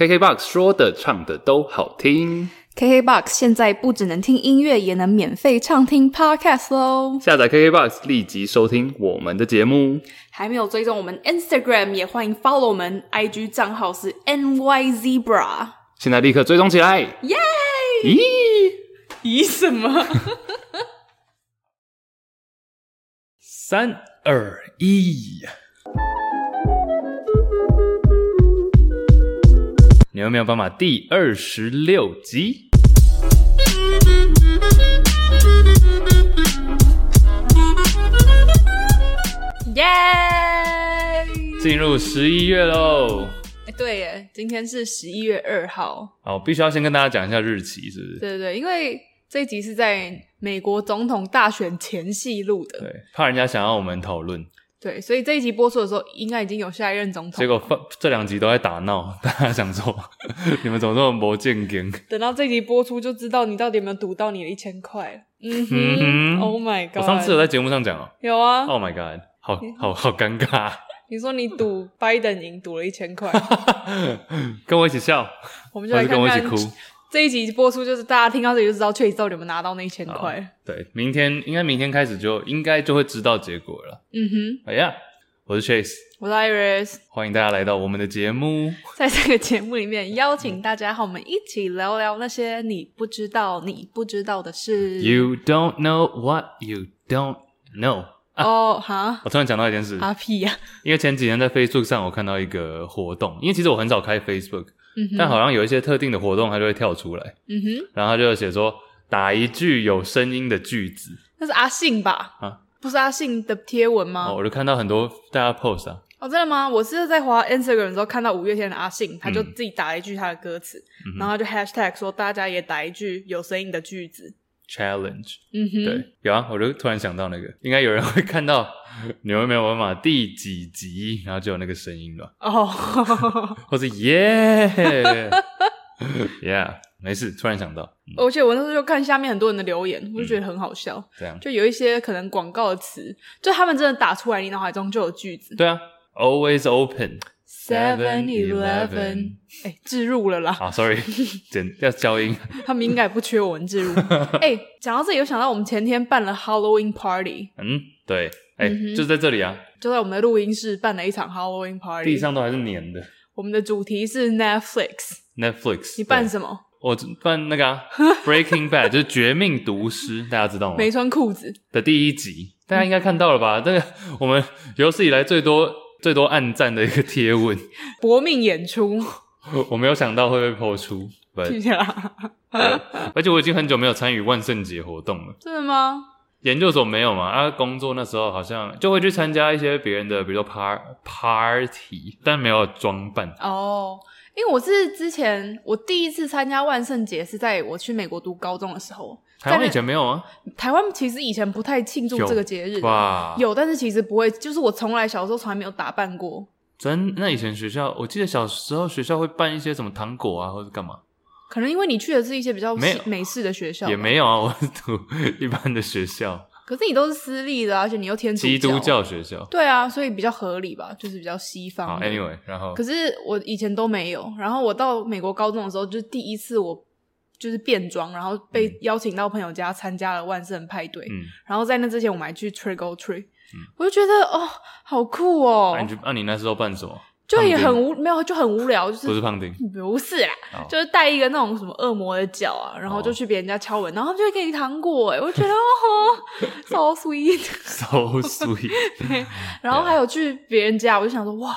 KKBOX 说的唱的都好听，KKBOX 现在不只能听音乐，也能免费畅听 Podcast 喽！下载 KKBOX 立即收听我们的节目。还没有追踪我们 Instagram，也欢迎 follow 我们 IG 账号是 NYZebra。现在立刻追踪起来！耶！咦？咦什么？三二一。牛没有办法第二十六集，耶！进入十一月喽！哎，对耶，今天是十一月二号。好，必须要先跟大家讲一下日期，是不是？对对对，因为这一集是在美国总统大选前夕录的，对，怕人家想要我们讨论。对，所以这一集播出的时候，应该已经有下一任总统。结果这两集都在打闹，大家想说，你们怎么这么没正经？等到这集播出，就知道你到底有没有赌到你的一千块。嗯哼，嗯哼，Oh my god！我上次有在节目上讲哦。有啊。Oh my god！好好好尴尬。你说你赌拜登赢，赌了一千块，跟我一起笑，我们就来跟我一起哭。这一集播出，就是大家听到这里就知道，确实到底有没有拿到那一千块。对，明天应该明天开始就应该就会知道结果了。嗯哼，哎呀。我是 Chase，我是 Iris，欢迎大家来到我们的节目。在这个节目里面，邀请大家和我们一起聊聊那些你不知道、你不知道的事。You don't know what you don't know。哦，哈！我突然想到一件事。阿屁呀！因为前几天在 Facebook 上，我看到一个活动。因为其实我很少开 Facebook，嗯哼，但好像有一些特定的活动，它就会跳出来。嗯哼，然后他就写说，打一句有声音的句子。那是阿信吧？啊。不是阿信的贴文吗？哦，我就看到很多大家 post 啊。哦，真的吗？我是在滑 Instagram 的时候看到五月天的阿信，他就自己打了一句他的歌词，嗯、然后就 hashtag 说大家也打一句有声音的句子。Challenge。嗯哼，对，有啊，我就突然想到那个，应该有人会看到 你们没有办法第几集，然后就有那个声音了。哦，或者耶，yeah。没事，突然想到，嗯、而且我那时候就看下面很多人的留言，我就觉得很好笑。这、嗯、样，就有一些可能广告的词，就他们真的打出来，你脑海中就有句子。对啊，Always open seven eleven，哎，置入了啦。啊，sorry，真要消音。他们应该不缺我们置入。哎，讲到这里，有想到我们前天办了 Halloween party。嗯，对，哎、嗯，就在这里啊，就在我们的录音室办了一场 Halloween party，地上都还是粘的。我们的主题是 Netflix。Netflix，你办什么？我办那个、啊《Breaking Bad》，就是《绝命毒师》，大家知道吗？没穿裤子的第一集，大家应该看到了吧？这、嗯、个我们有史以来最多最多暗赞的一个贴文，搏命演出。我没有想到会被破出，谢谢啦。而且我已经很久没有参与万圣节活动了。真的吗？研究所没有嘛？啊，工作那时候好像就会去参加一些别人的，比如说 par party，但没有装扮。哦。因为我是之前我第一次参加万圣节是在我去美国读高中的时候。台湾以前没有啊？台湾其实以前不太庆祝这个节日。哇，有，但是其实不会，就是我从来小时候从来没有打扮过。真？那以前学校，我记得小时候学校会办一些什么糖果啊，或者干嘛？可能因为你去的是一些比较美美式的学校。也没有啊，我是读一般的学校。可是你都是私立的，而且你又天主教，基督教学校，对啊，所以比较合理吧，就是比较西方。好，Anyway，然后可是我以前都没有，然后我到美国高中的时候，就是第一次我就是变装，然后被邀请到朋友家参加了万圣派对。嗯，然后在那之前我们还去 Trick or Treat，嗯，我就觉得哦，好酷哦。那、啊、你那、啊、你那时候办什么？就也很无没有，就很无聊，就是不是胖丁，不是啦，oh. 就是带一个那种什么恶魔的脚啊，然后就去别人家敲门，然后他们就会给你糖果，哎，我觉得哦，so sweet，so sweet，对，然后还有去别人家，我就想说哇，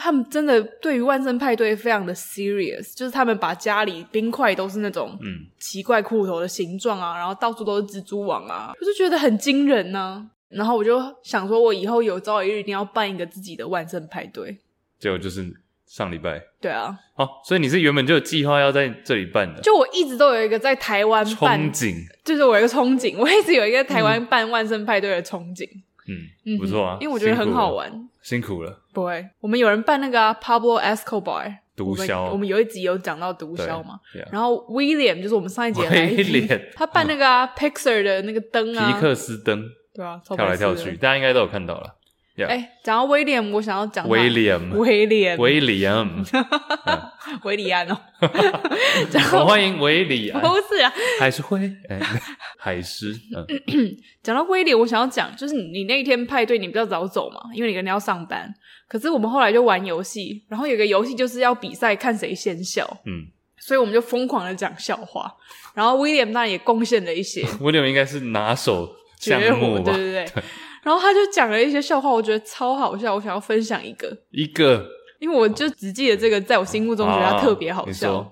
他们真的对于万圣派对非常的 serious，就是他们把家里冰块都是那种嗯奇怪骷髅的形状啊，然后到处都是蜘蛛网啊，我就觉得很惊人呢、啊，然后我就想说，我以后有朝一日一定要办一个自己的万圣派对。结果就是上礼拜，对啊，好、哦，所以你是原本就有计划要在这里办的？就我一直都有一个在台湾办憧憬，就是我有一个憧憬，我一直有一个台湾办万圣派对的憧憬。嗯，嗯不错啊，因为我觉得很好玩。辛苦了，不会，我们有人办那个、啊、Pablo Escobar 毒枭。我，们有一集有讲到毒枭嘛。然后 William 就是我们上一集的来宾，他办那个、啊嗯、Pixar 的那个灯啊，皮克斯灯，对啊，跳来跳去，大家应该都有看到了。哎、讲到威廉，我想要讲威廉，威廉，威廉，韦礼安哦。我欢迎韦礼安。不是啊，还是会哎，海狮。嗯，讲到威廉，我想要讲，就是你那一天派对，你比较早走嘛，因为你可能要上班。可是我们后来就玩游戏，然后有个游戏就是要比赛看谁先笑。嗯，所以我们就疯狂的讲笑话。然后威廉当然也贡献了一些。威廉应该是拿手项目吧？对对对。对然后他就讲了一些笑话，我觉得超好笑，我想要分享一个一个，因为我就只记得这个，在我心目中觉得他特别好笑。啊、你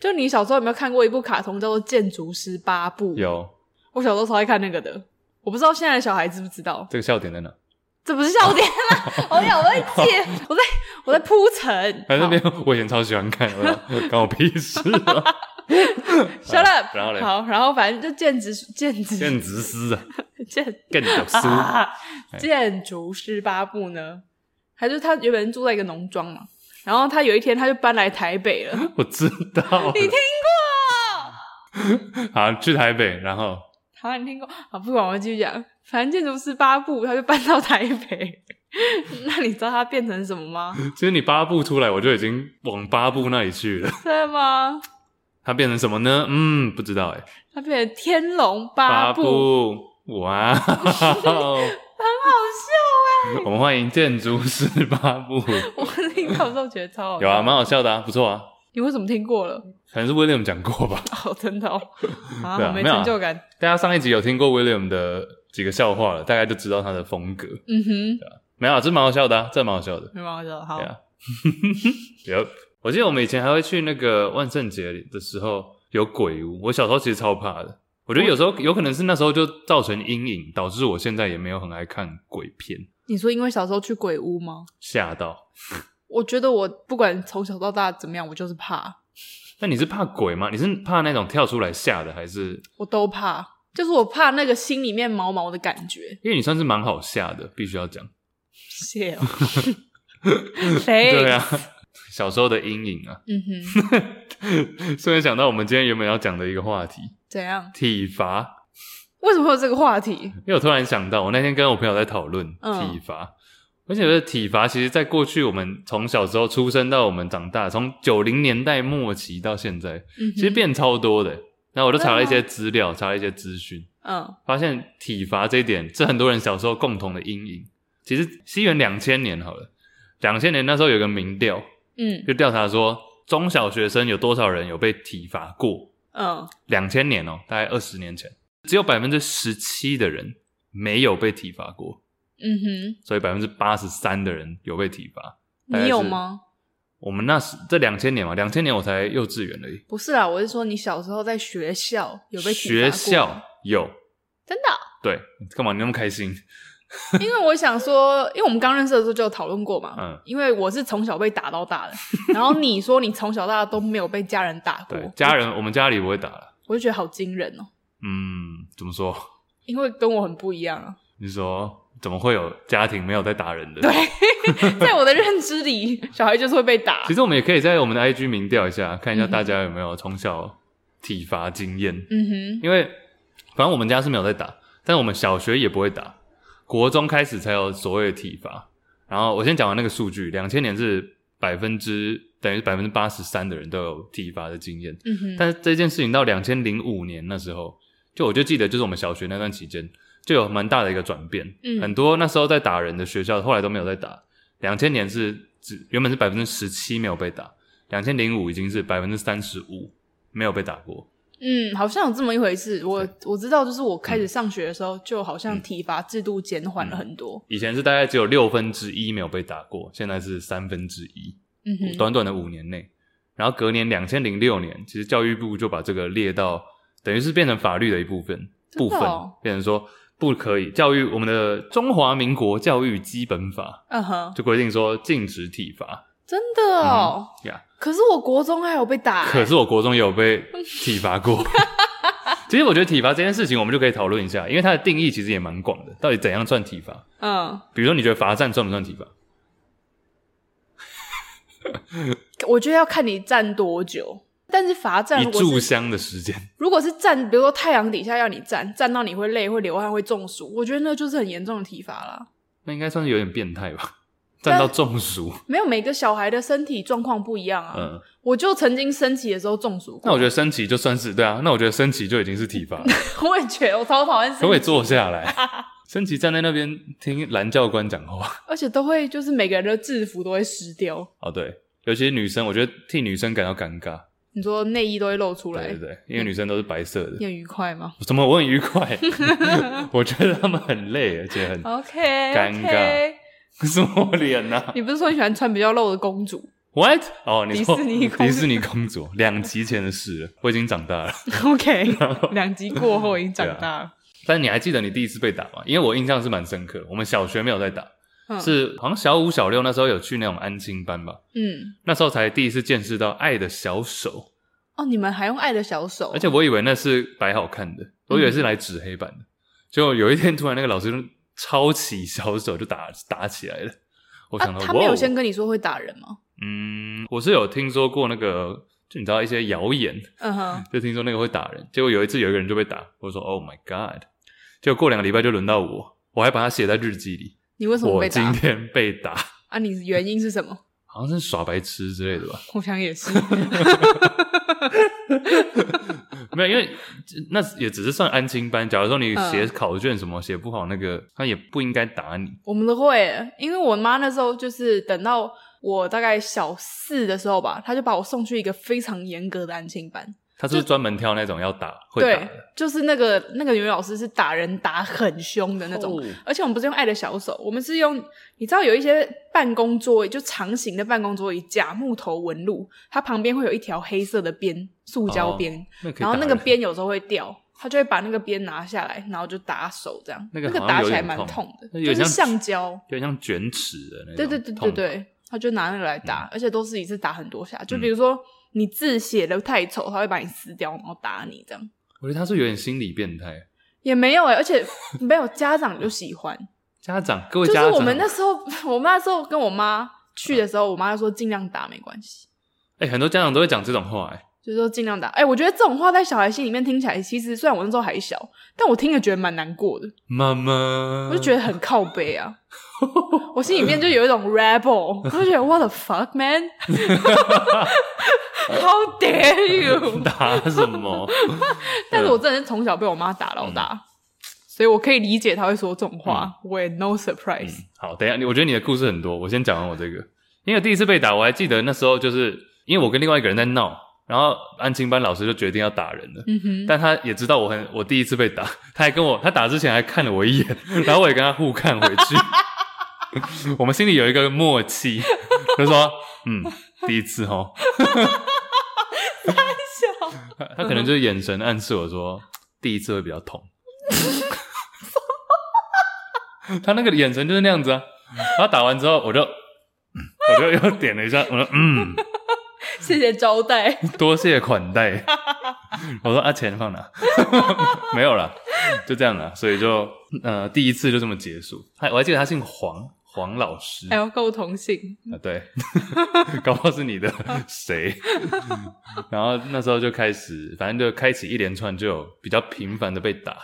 就你小时候有没有看过一部卡通叫做《建筑师八部》？有，我小时候超爱看那个的。我不知道现在的小孩知不知道这个笑点在哪？这不是笑点啦！我有我在接，我在我在铺陈。反正那边我以前超喜欢看，关我屁事啊 Shut up！然后嘞，好，然后反正就建筑建筑建筑师啊。建建筑师，啊、建筑师八部呢？还是他原本住在一个农庄嘛？然后他有一天他就搬来台北了。我知道，你听过？好，去台北，然后好，你听过？好，不管我继续讲。反正建筑师八部他就搬到台北。那你知道他变成什么吗？其实你八部出来，我就已经往八部那里去了。对吗？他变成什么呢？嗯，不知道哎。他变成天龙八部。哇，很好笑哎！我们欢迎建筑师八部。我听到的时候觉得超好笑，有啊，蛮好笑的啊，不错啊。你为什么听过了？可能是 William 讲过吧。哦，真的哦，啊，对啊，没成就感。大家上一集有听过 William 的几个笑话了，大概就知道他的风格。嗯哼，对啊，没有，这蛮好笑的啊，这蛮好笑的，蛮好笑的。好，有，我记得我们以前还会去那个万圣节的时候有鬼屋，我小时候其实超怕的。我觉得有时候有可能是那时候就造成阴影，导致我现在也没有很爱看鬼片。你说因为小时候去鬼屋吗？吓到。我觉得我不管从小到大怎么样，我就是怕。那你是怕鬼吗？你是怕那种跳出来吓的，还是？我都怕，就是我怕那个心里面毛毛的感觉。因为你算是蛮好吓的，必须要讲。谢哦。谁？对啊，小时候的阴影啊。嗯哼。突然想到我们今天原本要讲的一个话题。怎样？体罚？为什么会有这个话题？因为我突然想到，我那天跟我朋友在讨论体罚，而且觉得体罚其实，在过去我们从小时候出生到我们长大，从九零年代末期到现在，嗯、其实变超多的。然后我就查了一些资料，查了一些资讯，嗯，发现体罚这一点是很多人小时候共同的阴影。其实西元两千年好了，两千年那时候有个民调，嗯，就调查说中小学生有多少人有被体罚过。嗯，两千年哦、喔，大概二十年前，只有百分之十七的人没有被体罚过。嗯哼，所以百分之八十三的人有被体罚。你有吗？我们那时这两千年嘛，两千年我才幼稚园而已。不是啦，我是说你小时候在学校有被体罚过。学校有，真的？对，干嘛你那么开心？因为我想说，因为我们刚认识的时候就有讨论过嘛。嗯。因为我是从小被打到大的，然后你说你从小到大都没有被家人打过。对，家人，我们家里不会打了。我就觉得好惊人哦。嗯，怎么说？因为跟我很不一样啊。你说怎么会有家庭没有在打人的？对，在我的认知里，小孩就是会被打。其实我们也可以在我们的 IG 民调一下，看一下大家有没有从小体罚经验。嗯哼。因为反正我们家是没有在打，但我们小学也不会打。国中开始才有所谓的体罚，然后我先讲完那个数据，两千年是百分之等于百分之八十三的人都有体罚的经验，嗯哼，但是这件事情到两千零五年那时候，就我就记得就是我们小学那段期间就有蛮大的一个转变，嗯，很多那时候在打人的学校后来都没有再打，两千年是只原本是百分之十七没有被打，两千零五已经是百分之三十五没有被打过。嗯，好像有这么一回事。我我知道，就是我开始上学的时候，嗯、就好像体罚制度减缓了很多。以前是大概只有六分之一没有被打过，现在是三分之一。嗯哼，短短的五年内，然后隔年两千零六年，其实教育部就把这个列到，等于是变成法律的一部分，哦、部分变成说不可以教育我们的中华民国教育基本法。嗯哼，就规定说禁止体罚。真的哦，呀、嗯。Yeah. 可是我国中还有被打，欸，可是我国中也有被体罚过。其实我觉得体罚这件事情，我们就可以讨论一下，因为它的定义其实也蛮广的。到底怎样算体罚？嗯，比如说你觉得罚站算不算体罚？我觉得要看你站多久。但是罚站，一炷香的时间，如果是站，比如说太阳底下要你站，站到你会累、会流汗、会中暑，我觉得那就是很严重的体罚啦。那应该算是有点变态吧？站到中暑。没有，每个小孩的身体状况不一样啊。嗯，我就曾经升旗的时候中暑过。那我觉得升旗就算是对啊，那我觉得升旗就已经是体罚了。我也觉得，我超讨厌。可不可以坐下来？升旗站在那边听蓝教官讲话，而且都会就是每个人的制服都会湿掉。哦，对，尤其是女生，我觉得替女生感到尴尬。你说内衣都会露出来，对对对，因为女生都是白色的。你很愉快吗？怎么我很愉快？我觉得他们很累，而且很 OK 尴尬。什么脸呢？你不是说你喜欢穿比较露的公主？What？哦，你说迪士尼公主，迪士尼公主，两集前的事了，我已经长大了。OK，两集过后已经长大了。但你还记得你第一次被打吗？因为我印象是蛮深刻。我们小学没有在打。是好像小五小六那时候有去那种安亲班吧，嗯，那时候才第一次见识到爱的小手。哦，你们还用爱的小手？而且我以为那是摆好看的，我以为是来指黑板的。结果有一天突然那个老师就抄起小手就打打起来了。我想到，他没有先跟你说会打人吗？嗯，我是有听说过那个，就你知道一些谣言，嗯哼，就听说那个会打人。结果有一次有一个人就被打，我说 Oh my God！结果过两个礼拜就轮到我，我还把它写在日记里。你为什么被打？我今天被打啊！你原因是什么？好像是耍白痴之类的吧。我想也是。没有，因为那也只是算安亲班。假如说你写考卷什么写、嗯、不好，那个他也不应该打你。我们都会，因为我妈那时候就是等到我大概小四的时候吧，她就把我送去一个非常严格的安亲班。他是专门挑那种要打会打的，对，就是那个那个语文老师是打人打很凶的那种，哦、而且我们不是用爱的小手，我们是用你知道有一些办公桌椅，就长形的办公桌椅，假木头纹路，它旁边会有一条黑色的边，塑胶边，哦、然后那个边有时候会掉，他就会把那个边拿下来，然后就打手这样，那个，那个打起来蛮痛。的，有点像就是橡胶，有点像卷尺的那种，对对对对对，他就拿那个来打，嗯、而且都是一次打很多下，就比如说。嗯你字写的太丑，他会把你撕掉，然后打你这样。我觉得他是有点心理变态。也没有哎、欸、而且 没有家长就喜欢。家长，各位家长，就是我们那时候，我们那时候跟我妈去的时候，我妈就说尽量打没关系。哎、欸，很多家长都会讲这种话、欸，哎，就是说尽量打。哎、欸，我觉得这种话在小孩心里面听起来，其实虽然我那时候还小，但我听了觉得蛮难过的。妈妈，我就觉得很靠背啊。我心里面就有一种 rebel，我就觉得 what the fuck man。How dare you！打什么？但是我真的是从小被我妈打到大，嗯、所以我可以理解她会说这种话。我也、嗯、no surprise、嗯。好，等一下，我觉得你的故事很多，我先讲完我这个。因为第一次被打，我还记得那时候就是因为我跟另外一个人在闹，然后安亲班老师就决定要打人了。嗯哼。但他也知道我很我第一次被打，他还跟我他打之前还看了我一眼，然后我也跟他互看回去。我们心里有一个默契，就说嗯，第一次齁。他 他可能就是眼神暗示我说，第一次会比较痛。他那个眼神就是那样子啊。他打完之后，我就我就又点了一下，我说嗯，谢谢招待，多谢款待。我说啊，钱放哪？没有了，就这样了。所以就呃，第一次就这么结束。他我还记得他姓黄。黄老师还要够同性啊？对，搞不好是你的谁？然后那时候就开始，反正就开启一连串，就有比较频繁的被打。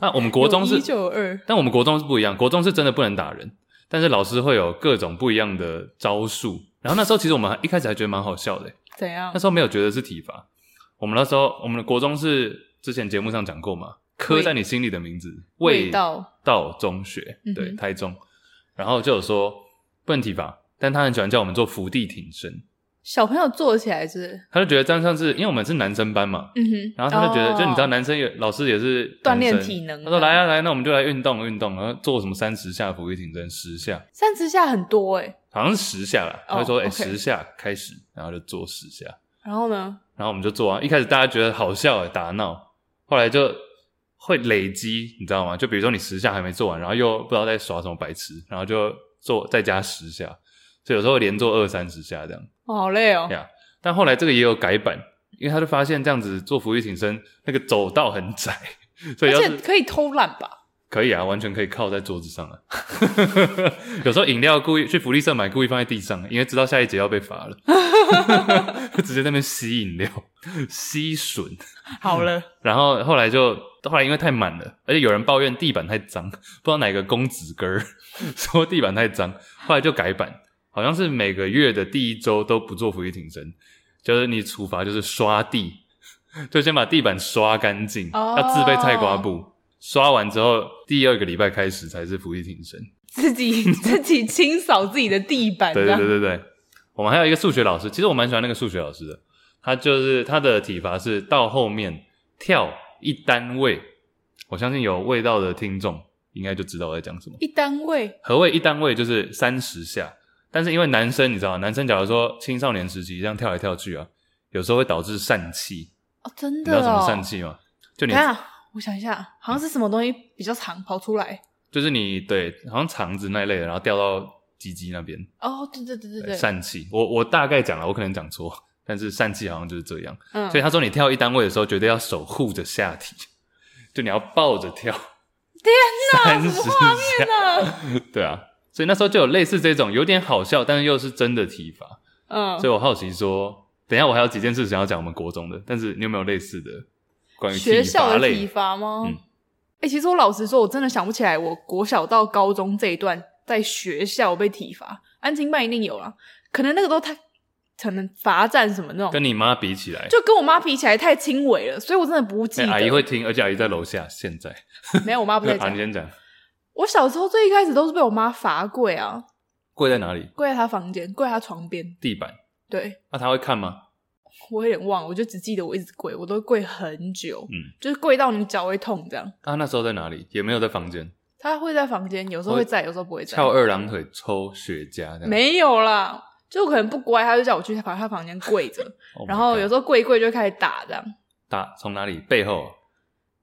那我们国中是一九二，但我们国中是不一样，国中是真的不能打人，但是老师会有各种不一样的招数。然后那时候其实我们一开始还觉得蛮好笑的，怎样？那时候没有觉得是体罚。我们那时候我们的国中是之前节目上讲过嘛，刻在你心里的名字，味道道中学，对，台中。然后就有说不能体罚，但他很喜欢叫我们做伏地挺身。小朋友做起来是？他就觉得这样像是，因为我们是男生班嘛，嗯哼。然后他就觉得，哦、就你知道，男生也老师也是锻炼体能。他说：“来啊来，那我们就来运动运动，然后做什么三十下伏地挺身，十下。三十下很多诶、欸、好像是十下啦。他就说：“哎、哦，十下开始，然后就做十下。”然后呢？然后我们就做啊。一开始大家觉得好笑诶打闹，后来就会累积，你知道吗？就比如说你十下还没做完，然后又不知道在耍什么白痴，然后就。做再加十下，所以有时候连做二三十下这样。哦，好累哦。呀，但后来这个也有改版，因为他就发现这样子做俯卧挺身，那个走道很窄，所以而且可以偷懒吧？可以啊，完全可以靠在桌子上啊。有时候饮料故意去福利社买，故意放在地上，因为知道下一节要被罚了，就直接在那边吸饮料吸吮。好了，然后后来就后来因为太满了，而且有人抱怨地板太脏，不知道哪个公子哥儿 说地板太脏，后来就改版，好像是每个月的第一周都不做伏地挺身，就是你处罚就是刷地，就先把地板刷干净，要自备菜瓜布，刷完之后第二个礼拜开始才是伏地挺身，自己自己清扫自己的地板。对对对对对，我们还有一个数学老师，其实我蛮喜欢那个数学老师的。他就是他的体罚是到后面跳一单位，我相信有味道的听众应该就知道我在讲什么。一单位，何谓一单位？就是三十下。但是因为男生你知道，男生假如说青少年时期这样跳来跳去啊，有时候会导致疝气哦，真的、哦？你知道什么疝气吗？就你看，我想一下，好像是什么东西比较长跑出来，就是你对，好像肠子那一类的，然后掉到鸡鸡那边。哦，对对对对对，疝气。我我大概讲了，我可能讲错。但是疝气好像就是这样，嗯，所以他说你跳一单位的时候，绝对要守护着下体，就你要抱着跳。天哪，什么画面呢？对啊，所以那时候就有类似这种有点好笑，但是又是真的体罚。嗯，所以我好奇说，等一下我还有几件事想要讲我们国中的，但是你有没有类似的关于学校的体罚吗？哎、嗯欸，其实我老实说，我真的想不起来，我国小到高中这一段在学校被体罚，安亲班一定有啦，可能那个都太。可能罚站什么那种，跟你妈比起来，就跟我妈比起来太轻微了，所以我真的不记得。欸、阿姨会听，而且阿姨在楼下。现在没有，我妈不在讲。你先讲。我小时候最一开始都是被我妈罚跪啊，跪在哪里？跪在她房间，跪在她床边，地板。对。那她会看吗？我有点忘了，我就只记得我一直跪，我都跪很久，嗯，就是跪到你脚会痛这样。她那时候在哪里？也没有在房间。她会在房间，有时候会在，有时候不会在。翘二郎腿抽雪茄这样。没有啦。就可能不乖，他就叫我去他房他房间跪着，oh、然后有时候跪一跪就开始打这样。打从哪里？背后？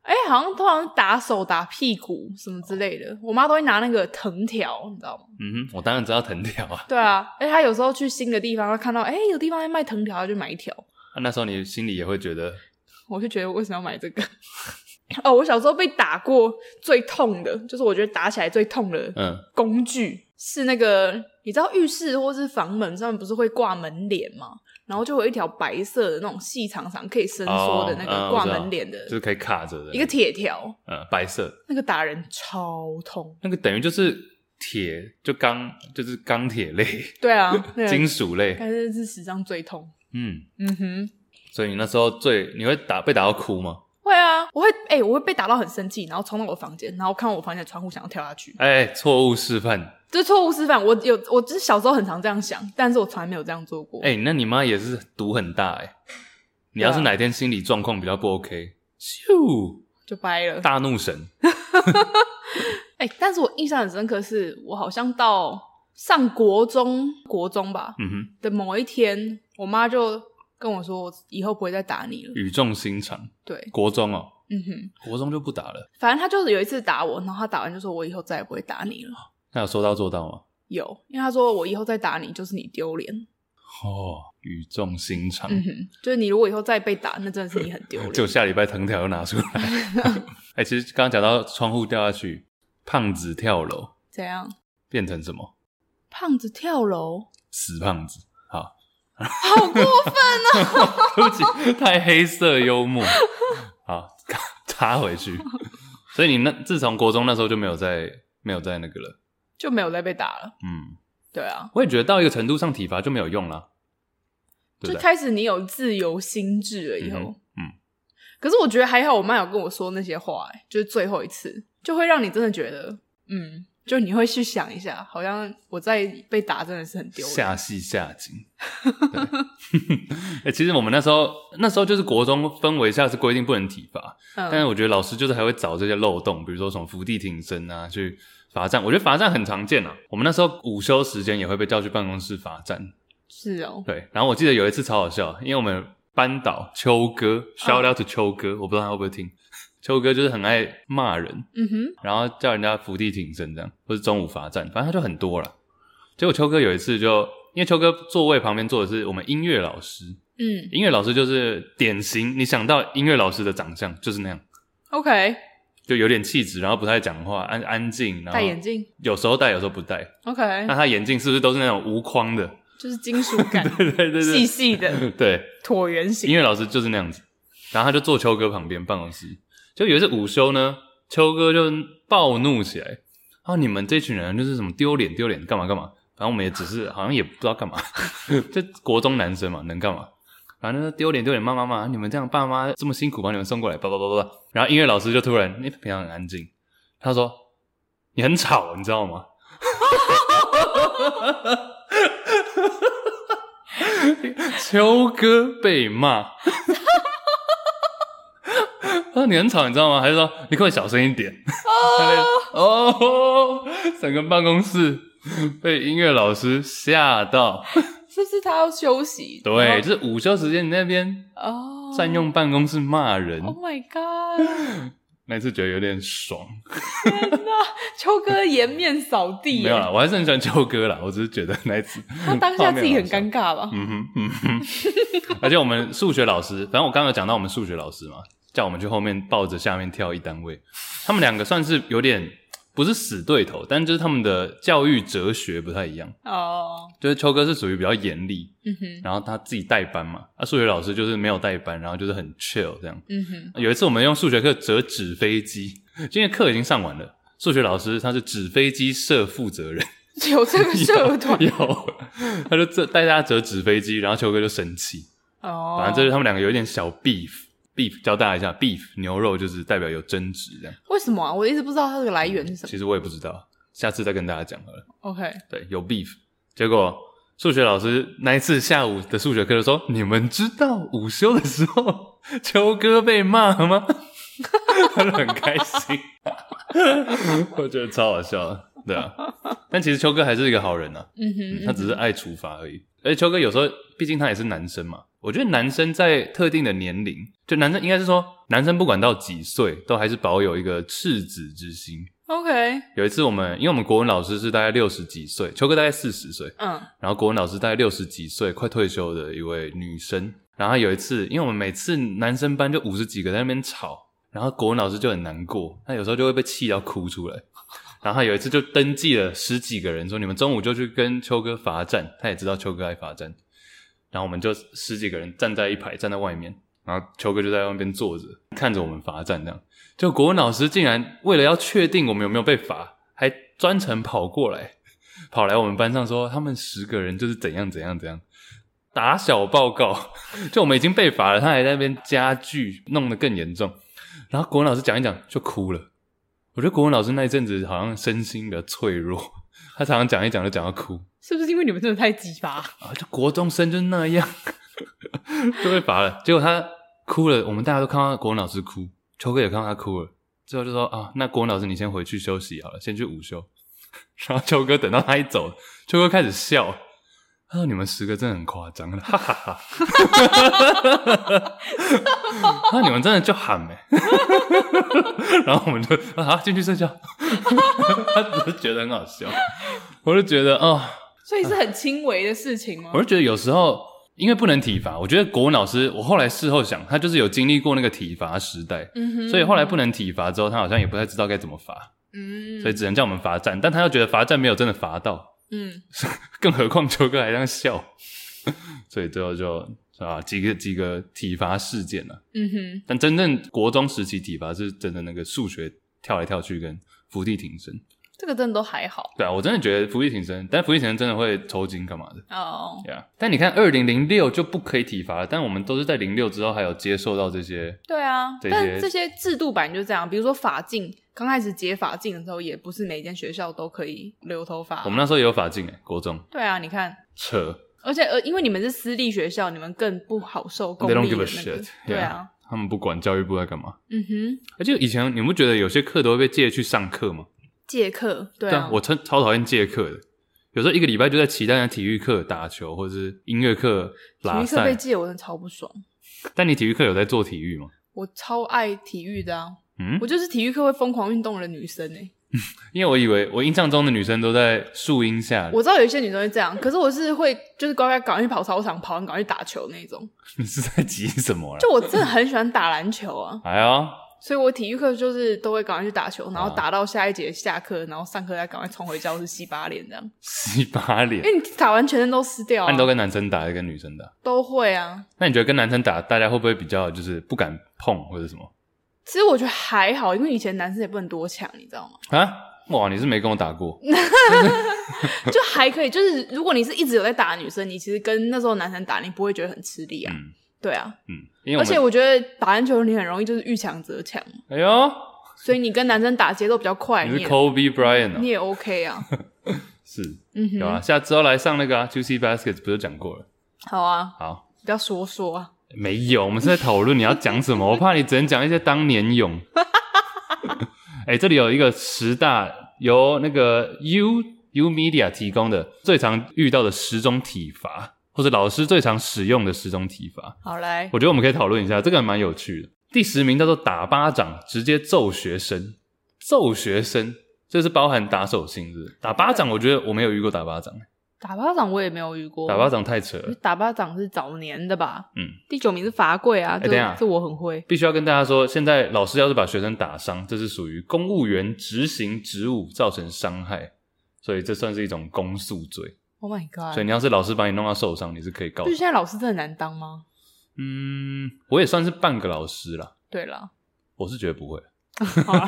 哎、欸，好像通常打手、打屁股什么之类的。我妈都会拿那个藤条，你知道吗？嗯哼，我当然知道藤条啊。对啊，哎，他有时候去新的地方，会看到哎、欸、有地方在卖藤条，他就买一条。那那时候你心里也会觉得？我就觉得我为什么要买这个？哦，我小时候被打过最痛的，就是我觉得打起来最痛的嗯工具、嗯、是那个。你知道浴室或是房门上面不是会挂门帘吗？然后就有一条白色的那种细长长可以伸缩的那个挂门帘的、哦嗯，就是可以卡着的一个铁条。嗯，白色。那个打人超痛。那个等于就是铁，就钢，就是钢铁类。对啊，金属类。但是是史上最痛。嗯嗯哼。所以你那时候最你会打被打到哭吗？会啊，我会哎、欸，我会被打到很生气，然后冲到我房间，然后看我房间的窗户，想要跳下去。哎、欸，错误示范。这错误示范，我有，我就是小时候很常这样想，但是我从来没有这样做过。哎、欸，那你妈也是毒很大哎、欸。你要是哪天心理状况比较不 OK，咻就掰了。大怒神。哎、欸，但是我印象很深刻是，是我好像到上国中，国中吧，嗯哼的某一天，我妈就跟我说，我以后不会再打你了。语重心长。对，国中哦。嗯哼，国中就不打了。反正他就是有一次打我，然后他打完就说，我以后再也不会打你了。那有说到做到吗？有，因为他说我以后再打你就是你丢脸。哦，语重心长。嗯哼，就是你如果以后再被打，那真的是你很丢脸。就下礼拜藤条又拿出来。哎、欸，其实刚刚讲到窗户掉下去，胖子跳楼，怎样？变成什么？胖子跳楼，死胖子。好，好过分哦！对不起，太黑色幽默。好，插回去。所以你那自从国中那时候就没有再。没有再那个了，就没有再被打了。嗯，对啊，我也觉得到一个程度上体罚就没有用了。就开始你有自由心智了以后，嗯，嗯，可是我觉得还好，我妈有跟我说那些话，哎，就是最后一次，就会让你真的觉得，嗯，就你会去想一下，好像我在被打真的是很丢脸，下戏下井。哎，其实我们那时候那时候就是国中氛围下是规定不能体罚，嗯，但是我觉得老师就是还会找这些漏洞，比如说什么伏地挺身啊，去。罚站，我觉得罚站很常见啊。我们那时候午休时间也会被叫去办公室罚站。是哦。对，然后我记得有一次超好笑，因为我们班导秋哥，shout out to 秋哥，我不知道他会不会听。秋哥就是很爱骂人，嗯哼，然后叫人家伏地挺身这样，或是中午罚站，反正他就很多了。结果秋哥有一次就，因为秋哥座位旁边坐的是我们音乐老师，嗯，音乐老师就是典型，你想到音乐老师的长相就是那样。OK。就有点气质，然后不太讲话，安安静，然后戴眼镜，有时候戴，有时候不戴。OK，那他眼镜是不是都是那种无框的？就是金属感，对对对，细细的，对，椭圆形。音乐老师就是那样子，然后他就坐秋哥旁边办公室，就有一次午休呢，秋哥就暴怒起来，啊，你们这群人就是什么丢脸丢脸，干嘛干嘛？反正我们也只是好像也不知道干嘛，就国中男生嘛，能干嘛？反正丢脸丢脸，骂骂骂，你们这样爸妈这么辛苦把你们送过来，叭叭叭叭。然后音乐老师就突然，你平常很安静，他说你很吵，你知道吗？秋哥被骂，他说你很吵，你知道吗？还是说你可以小声一点？哦哦，整个办公室被音乐老师吓到。是不是他要休息？对，就是午休时间你那边哦，占用办公室骂人。Oh my god！那次觉得有点爽。天哪，秋哥颜面扫地。没有啦，我还是很喜欢秋哥啦。我只是觉得那次他当下自己很尴尬吧。嗯哼，嗯哼。而且我们数学老师，反正我刚刚有讲到我们数学老师嘛，叫我们去后面抱着下面跳一单位。他们两个算是有点。不是死对头，但就是他们的教育哲学不太一样哦。Oh. 就是秋哥是属于比较严厉，嗯哼、mm，hmm. 然后他自己带班嘛，啊，数学老师就是没有带班，然后就是很 chill 这样，嗯哼、mm。Hmm. 有一次我们用数学课折纸飞机，今天课已经上完了，数学老师他是纸飞机社负责人，有这个社团有，他就这带大家折纸飞机，然后秋哥就生气哦，oh. 反正就是他们两个有一点小 beef。Beef 教大家一下，beef 牛肉就是代表有争执这样。为什么啊？我一直不知道它这个来源是什么。其实我也不知道，下次再跟大家讲好了。OK，对，有 beef。结果数学老师那一次下午的数学课就说：“你们知道午休的时候 秋哥被骂了吗？”他 就很开心，我觉得超好笑的。对啊，但其实秋哥还是一个好人啊。嗯哼，他只是爱处罚而已。而且秋哥有时候，毕竟他也是男生嘛。我觉得男生在特定的年龄，就男生应该是说，男生不管到几岁，都还是保有一个赤子之心。OK。有一次我们，因为我们国文老师是大概六十几岁，秋哥大概四十岁，嗯，然后国文老师大概六十几岁，快退休的一位女生。然后有一次，因为我们每次男生班就五十几个在那边吵，然后国文老师就很难过，他有时候就会被气到哭出来。然后有一次就登记了十几个人，说你们中午就去跟秋哥罚站，他也知道秋哥爱罚站。然后我们就十几个人站在一排，站在外面，然后秋哥就在外面坐着，看着我们罚站这样。就国文老师竟然为了要确定我们有没有被罚，还专程跑过来，跑来我们班上说他们十个人就是怎样怎样怎样，打小报告。就我们已经被罚了，他还在那边加剧，弄得更严重。然后国文老师讲一讲就哭了。我觉得国文老师那一阵子好像身心比较脆弱。他常常讲一讲就讲到哭，是不是因为你们真的太急吧啊？就国中生就那样，就被罚了。结果他哭了，我们大家都看到国文老师哭，秋哥也看到他哭了。最后就说啊，那国文老师你先回去休息好了，先去午休。然后秋哥等到他一走，秋哥开始笑。他说：“你们十个真的很夸张了，哈哈哈！那你们真的就喊没？然后我们就啊进去睡觉。他只是觉得很好笑，我就觉得哦，所以是很轻微的事情吗？我就觉得有时候因为不能体罚，我觉得国文老师，我后来事后想，他就是有经历过那个体罚时代，嗯哼，所以后来不能体罚之后，他好像也不太知道该怎么罚，嗯，所以只能叫我们罚站，但他又觉得罚站没有真的罚到。”嗯，更何况球哥还这样笑，所以最后就啊，几个几个体罚事件了。嗯哼，但真正国中时期体罚是真的那个数学跳来跳去跟伏地挺身，这个真的都还好。对啊，我真的觉得伏地挺身，但伏地挺身真的会抽筋干嘛的？哦，对啊。但你看二零零六就不可以体罚了，但我们都是在零六之后还有接受到这些。对啊，这但这些制度版就这样，比如说法禁。刚开始解法禁的时候，也不是每间学校都可以留头发。我们那时候也有法禁诶，国中。对啊，你看，扯。而且呃，因为你们是私立学校，你们更不好受公立的那个。They don't give a shit. 对啊，他们不管教育部在干嘛。嗯哼。而且以前你不觉得有些课都会被借去上课吗？借课，对啊。我超超讨厌借课的。有时候一个礼拜就在期待体育课打球，或者是音乐课拉。体育课被借，我真的超不爽。但你体育课有在做体育吗？我超爱体育的啊。嗯，我就是体育课会疯狂运动的女生哎，因为我以为我印象中的女生都在树荫下。我知道有一些女生会这样，可是我是会就是乖乖赶快去跑操场，跑完赶快去打球那种。你 是在急什么啦？就我真的很喜欢打篮球啊！哎呀，所以我体育课就是都会赶快去打球，然后打到下一节下课，然后上课再赶快冲回教室洗把脸这样。洗把脸？因为你打完全身都湿掉啊。那你都跟男生打还是跟女生打？都会啊。那你觉得跟男生打，大家会不会比较就是不敢碰或者什么？其实我觉得还好，因为以前男生也不能多抢，你知道吗？啊，哇，你是没跟我打过，就还可以。就是如果你是一直有在打女生，你其实跟那时候男生打，你不会觉得很吃力啊。嗯、对啊，嗯，而且我觉得打篮球你很容易就是遇强则强。哎呦，所以你跟男生打节奏比较快。你是 Kobe Bryant 啊？你也 OK 啊。是，嗯哼，有啊，下次要来上那个啊，Juicy Baskets 不是讲过了？好啊，好，不要说说啊。没有，我们是在讨论你要讲什么。我怕你只能讲一些当年勇。哎、欸，这里有一个十大由那个 U U Media 提供的最常遇到的十种体罚，或者老师最常使用的十种体罚。好来，我觉得我们可以讨论一下，这个还蛮有趣的。第十名叫做打巴掌，直接揍学生。揍学生，这是包含打手心是是？打巴掌，我觉得我没有遇过打巴掌。打巴掌我也没有遇过，打巴掌太扯了。打巴掌是早年的吧？嗯，第九名是罚跪啊。哎，等下，这我很会。必须要跟大家说，现在老师要是把学生打伤，这是属于公务员执行职务造成伤害，所以这算是一种公诉罪。Oh my god！所以你要是老师把你弄到受伤，你是可以告。就是现在老师真的难当吗？嗯，我也算是半个老师啦。对了，我是觉得不会。啊，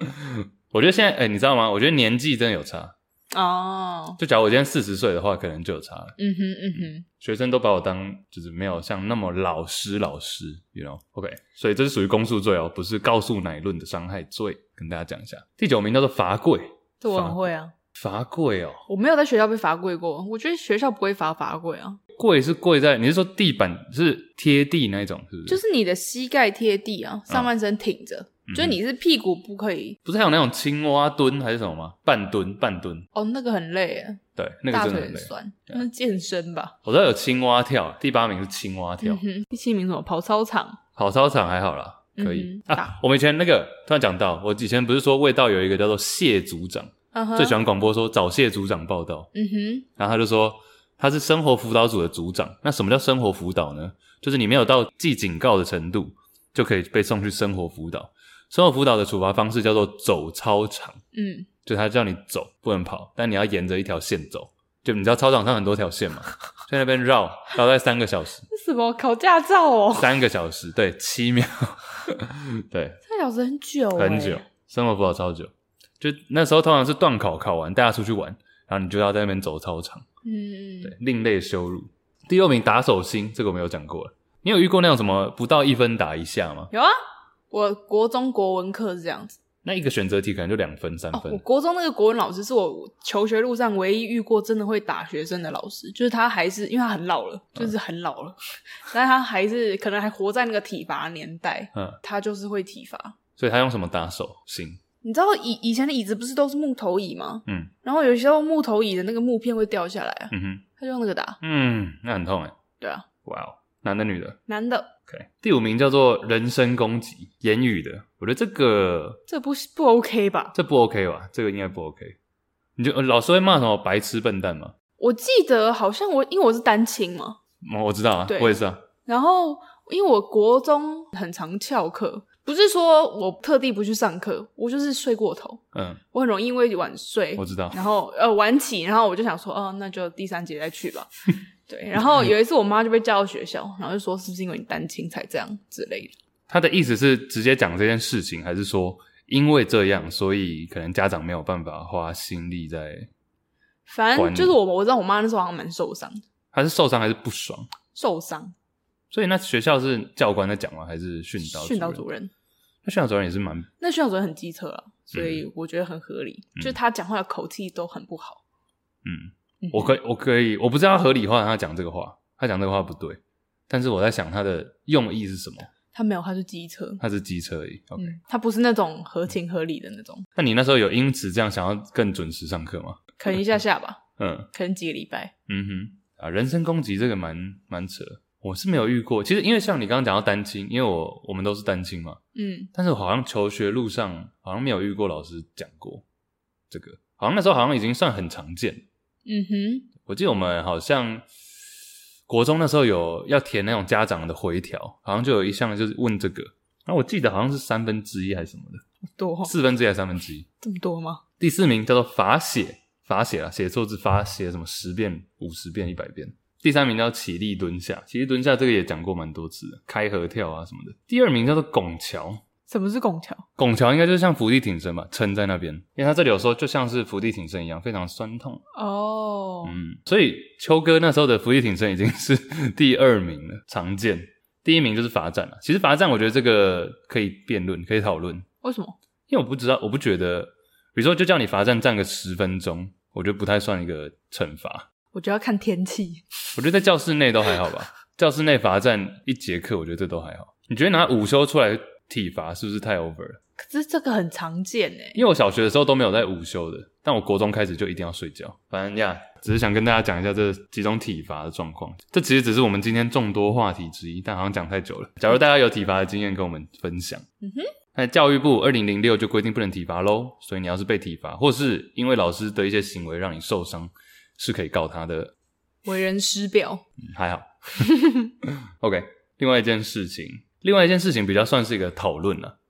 我觉得现在，哎、欸，你知道吗？我觉得年纪真的有差。哦，oh. 就假如我今天四十岁的话，可能就有差了。嗯哼嗯哼，学生都把我当就是没有像那么老师老师，you know？OK，所以这是属于公诉罪哦，不是告诉乃论的伤害罪。跟大家讲一下，第九名叫做罚跪，这我很会啊。罚跪哦，我没有在学校被罚跪过，我觉得学校不会罚罚跪啊。跪是跪在，你是说地板是贴地那一种，是不是？就是你的膝盖贴地啊，上半身挺着。嗯就是你是屁股不可以，不是还有那种青蛙蹲还是什么吗？半蹲半蹲哦，那个很累啊。对，那个真的很累，健身吧？我知道有青蛙跳，第八名是青蛙跳，嗯第七名什么？跑操场？跑操场还好啦，可以啊。我们以前那个突然讲到，我以前不是说味道有一个叫做蟹组长，最喜欢广播说早谢组长报道。嗯哼，然后他就说他是生活辅导组的组长。那什么叫生活辅导呢？就是你没有到记警告的程度，就可以被送去生活辅导。生活辅导的处罚方式叫做走操场，嗯，就他叫你走，不能跑，但你要沿着一条线走。就你知道操场上很多条线嘛，在那边绕，绕在三个小时。什么考驾照哦？三个小时，对，七秒，对，三个小时很久，很久。生活辅导超久，就那时候通常是段考考完，大家出去玩，然后你就要在那边走操场，嗯，对，另类羞辱。第六名打手心，这个我没有讲过了。你有遇过那种什么不到一分打一下吗？有啊。我国中国文课是这样子，那一个选择题可能就两分三分。哦，我国中那个国文老师是我求学路上唯一遇过真的会打学生的老师，就是他还是因为他很老了，就是很老了，嗯、但他还是可能还活在那个体罚年代，嗯，他就是会体罚。所以他用什么打手心？你知道以以前的椅子不是都是木头椅吗？嗯，然后有时候木头椅的那个木片会掉下来啊，嗯哼，他就用那个打，嗯，那很痛哎，对啊，哇哦，男的女的？男的。Okay. 第五名叫做人身攻击，言语的，我觉得这个这不不 OK 吧？这不 OK 吧？这个应该不 OK。你就老师会骂什么白痴笨蛋吗？我记得好像我因为我是单亲嘛，哦，我知道啊，对我也是啊。然后因为我国中很常翘课，不是说我特地不去上课，我就是睡过头。嗯，我很容易因为晚睡，我知道。然后呃晚起，然后我就想说，哦，那就第三节再去吧。对，然后有一次我妈就被叫到学校，然后就说是不是因为你单亲才这样之类的。他的意思是直接讲这件事情，还是说因为这样，所以可能家长没有办法花心力在？反正就是我，我知道我妈那时候好像蛮受伤的。还是受伤还是不爽？受伤。所以那学校是教官在讲吗？还是训导训导主任？那训导主任也是蛮……那训导主任很机车啊，所以我觉得很合理。嗯、就是他讲话的口气都很不好。嗯。我可以，我可以，我不知道合理化他讲这个话，他讲这个话不对，但是我在想他的用意是什么？他没有，他是机车，他是机车而已。OK，嗯，他不是那种合情合理的那种。那你那时候有因此这样想要更准时上课吗？可能一下下吧，嗯，可能几个礼拜。嗯哼，啊，人身攻击这个蛮蛮扯，我是没有遇过。其实因为像你刚刚讲到单亲，因为我我们都是单亲嘛，嗯，但是我好像求学路上好像没有遇过老师讲过这个，好像那时候好像已经算很常见。嗯哼，我记得我们好像国中那时候有要填那种家长的回条，好像就有一项就是问这个。然后我记得好像是三分之一还是什么的，多四分之一还是三分之一？这么多吗？第四名叫做罚写，罚写啊，写错字罚写什么十遍、五十遍、一百遍。第三名叫起立蹲下，起立蹲下这个也讲过蛮多次的，开合跳啊什么的。第二名叫做拱桥，什么是拱桥？拱桥应该就是像伏地挺身吧，撑在那边，因为它这里有时候就像是伏地挺身一样，非常酸痛。哦，嗯，所以秋哥那时候的伏地挺身已经是第二名了，常见。第一名就是罚站了。其实罚站，我觉得这个可以辩论，可以讨论。为什么？因为我不知道，我不觉得，比如说就叫你罚站站个十分钟，我觉得不太算一个惩罚。我觉得要看天气。我觉得在教室内都还好吧，教室内罚站一节课，我觉得这都还好。你觉得拿午休出来体罚是不是太 over 了？可是这个很常见诶，因为我小学的时候都没有在午休的，但我国中开始就一定要睡觉。反正呀，只是想跟大家讲一下这几种体罚的状况。这其实只是我们今天众多话题之一，但好像讲太久了。假如大家有体罚的经验，跟我们分享。嗯哼。那教育部二零零六就规定不能体罚喽，所以你要是被体罚，或是因为老师的一些行为让你受伤，是可以告他的。为人师表。嗯，还好。OK，另外一件事情，另外一件事情比较算是一个讨论了。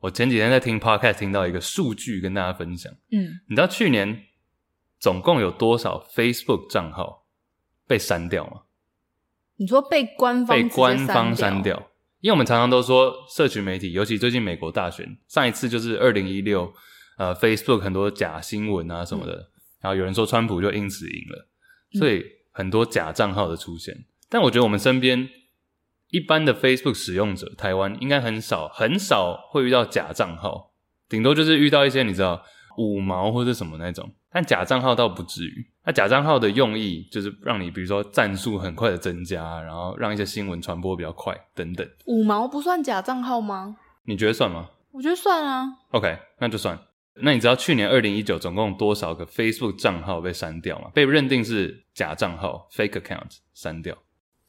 我前几天在听 Podcast，听到一个数据跟大家分享。嗯，你知道去年总共有多少 Facebook 账号被删掉吗？你说被官方被官方删掉？因为我们常常都说社群媒体，尤其最近美国大选，上一次就是二零一六，呃，Facebook 很多假新闻啊什么的，嗯、然后有人说川普就因此赢了，所以很多假账号的出现。嗯、但我觉得我们身边。一般的 Facebook 使用者，台湾应该很少很少会遇到假账号，顶多就是遇到一些你知道五毛或者什么那种，但假账号倒不至于。那假账号的用意就是让你比如说战数很快的增加，然后让一些新闻传播比较快等等。五毛不算假账号吗？你觉得算吗？我觉得算啊。OK，那就算。那你知道去年二零一九总共有多少个 Facebook 账号被删掉吗？被认定是假账号 （fake account） 删掉。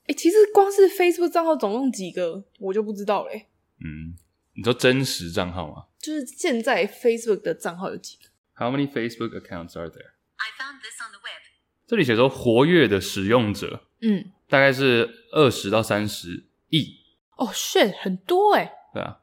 哎、欸，其实光是 Facebook 账号总共几个，我就不知道嘞。嗯，你说真实账号吗？就是现在 Facebook 的账号有几个？How many Facebook accounts are there? I found this on the web. 这里写说活跃的使用者，嗯，大概是二十到三十亿。哦、oh,，shit，很多哎。对啊，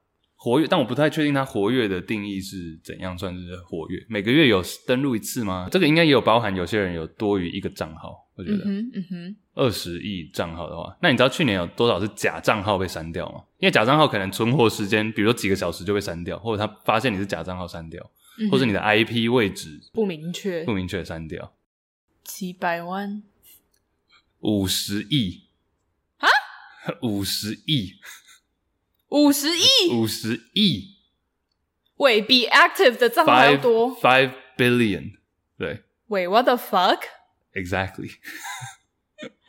活跃，但我不太确定它活跃的定义是怎样算是活跃。每个月有登录一次吗？这个应该也有包含有些人有多于一个账号。我觉得，嗯哼，二十亿账号的话，那你知道去年有多少是假账号被删掉吗？因为假账号可能存活时间，比如说几个小时就被删掉，或者他发现你是假账号删掉，嗯、或者你的 IP 位置不明确，不明确删掉。几百万，五十亿啊？五十亿，五十亿，五十亿。喂，比 active 的账号还要多，five billion，对。喂，what the fuck？Exactly，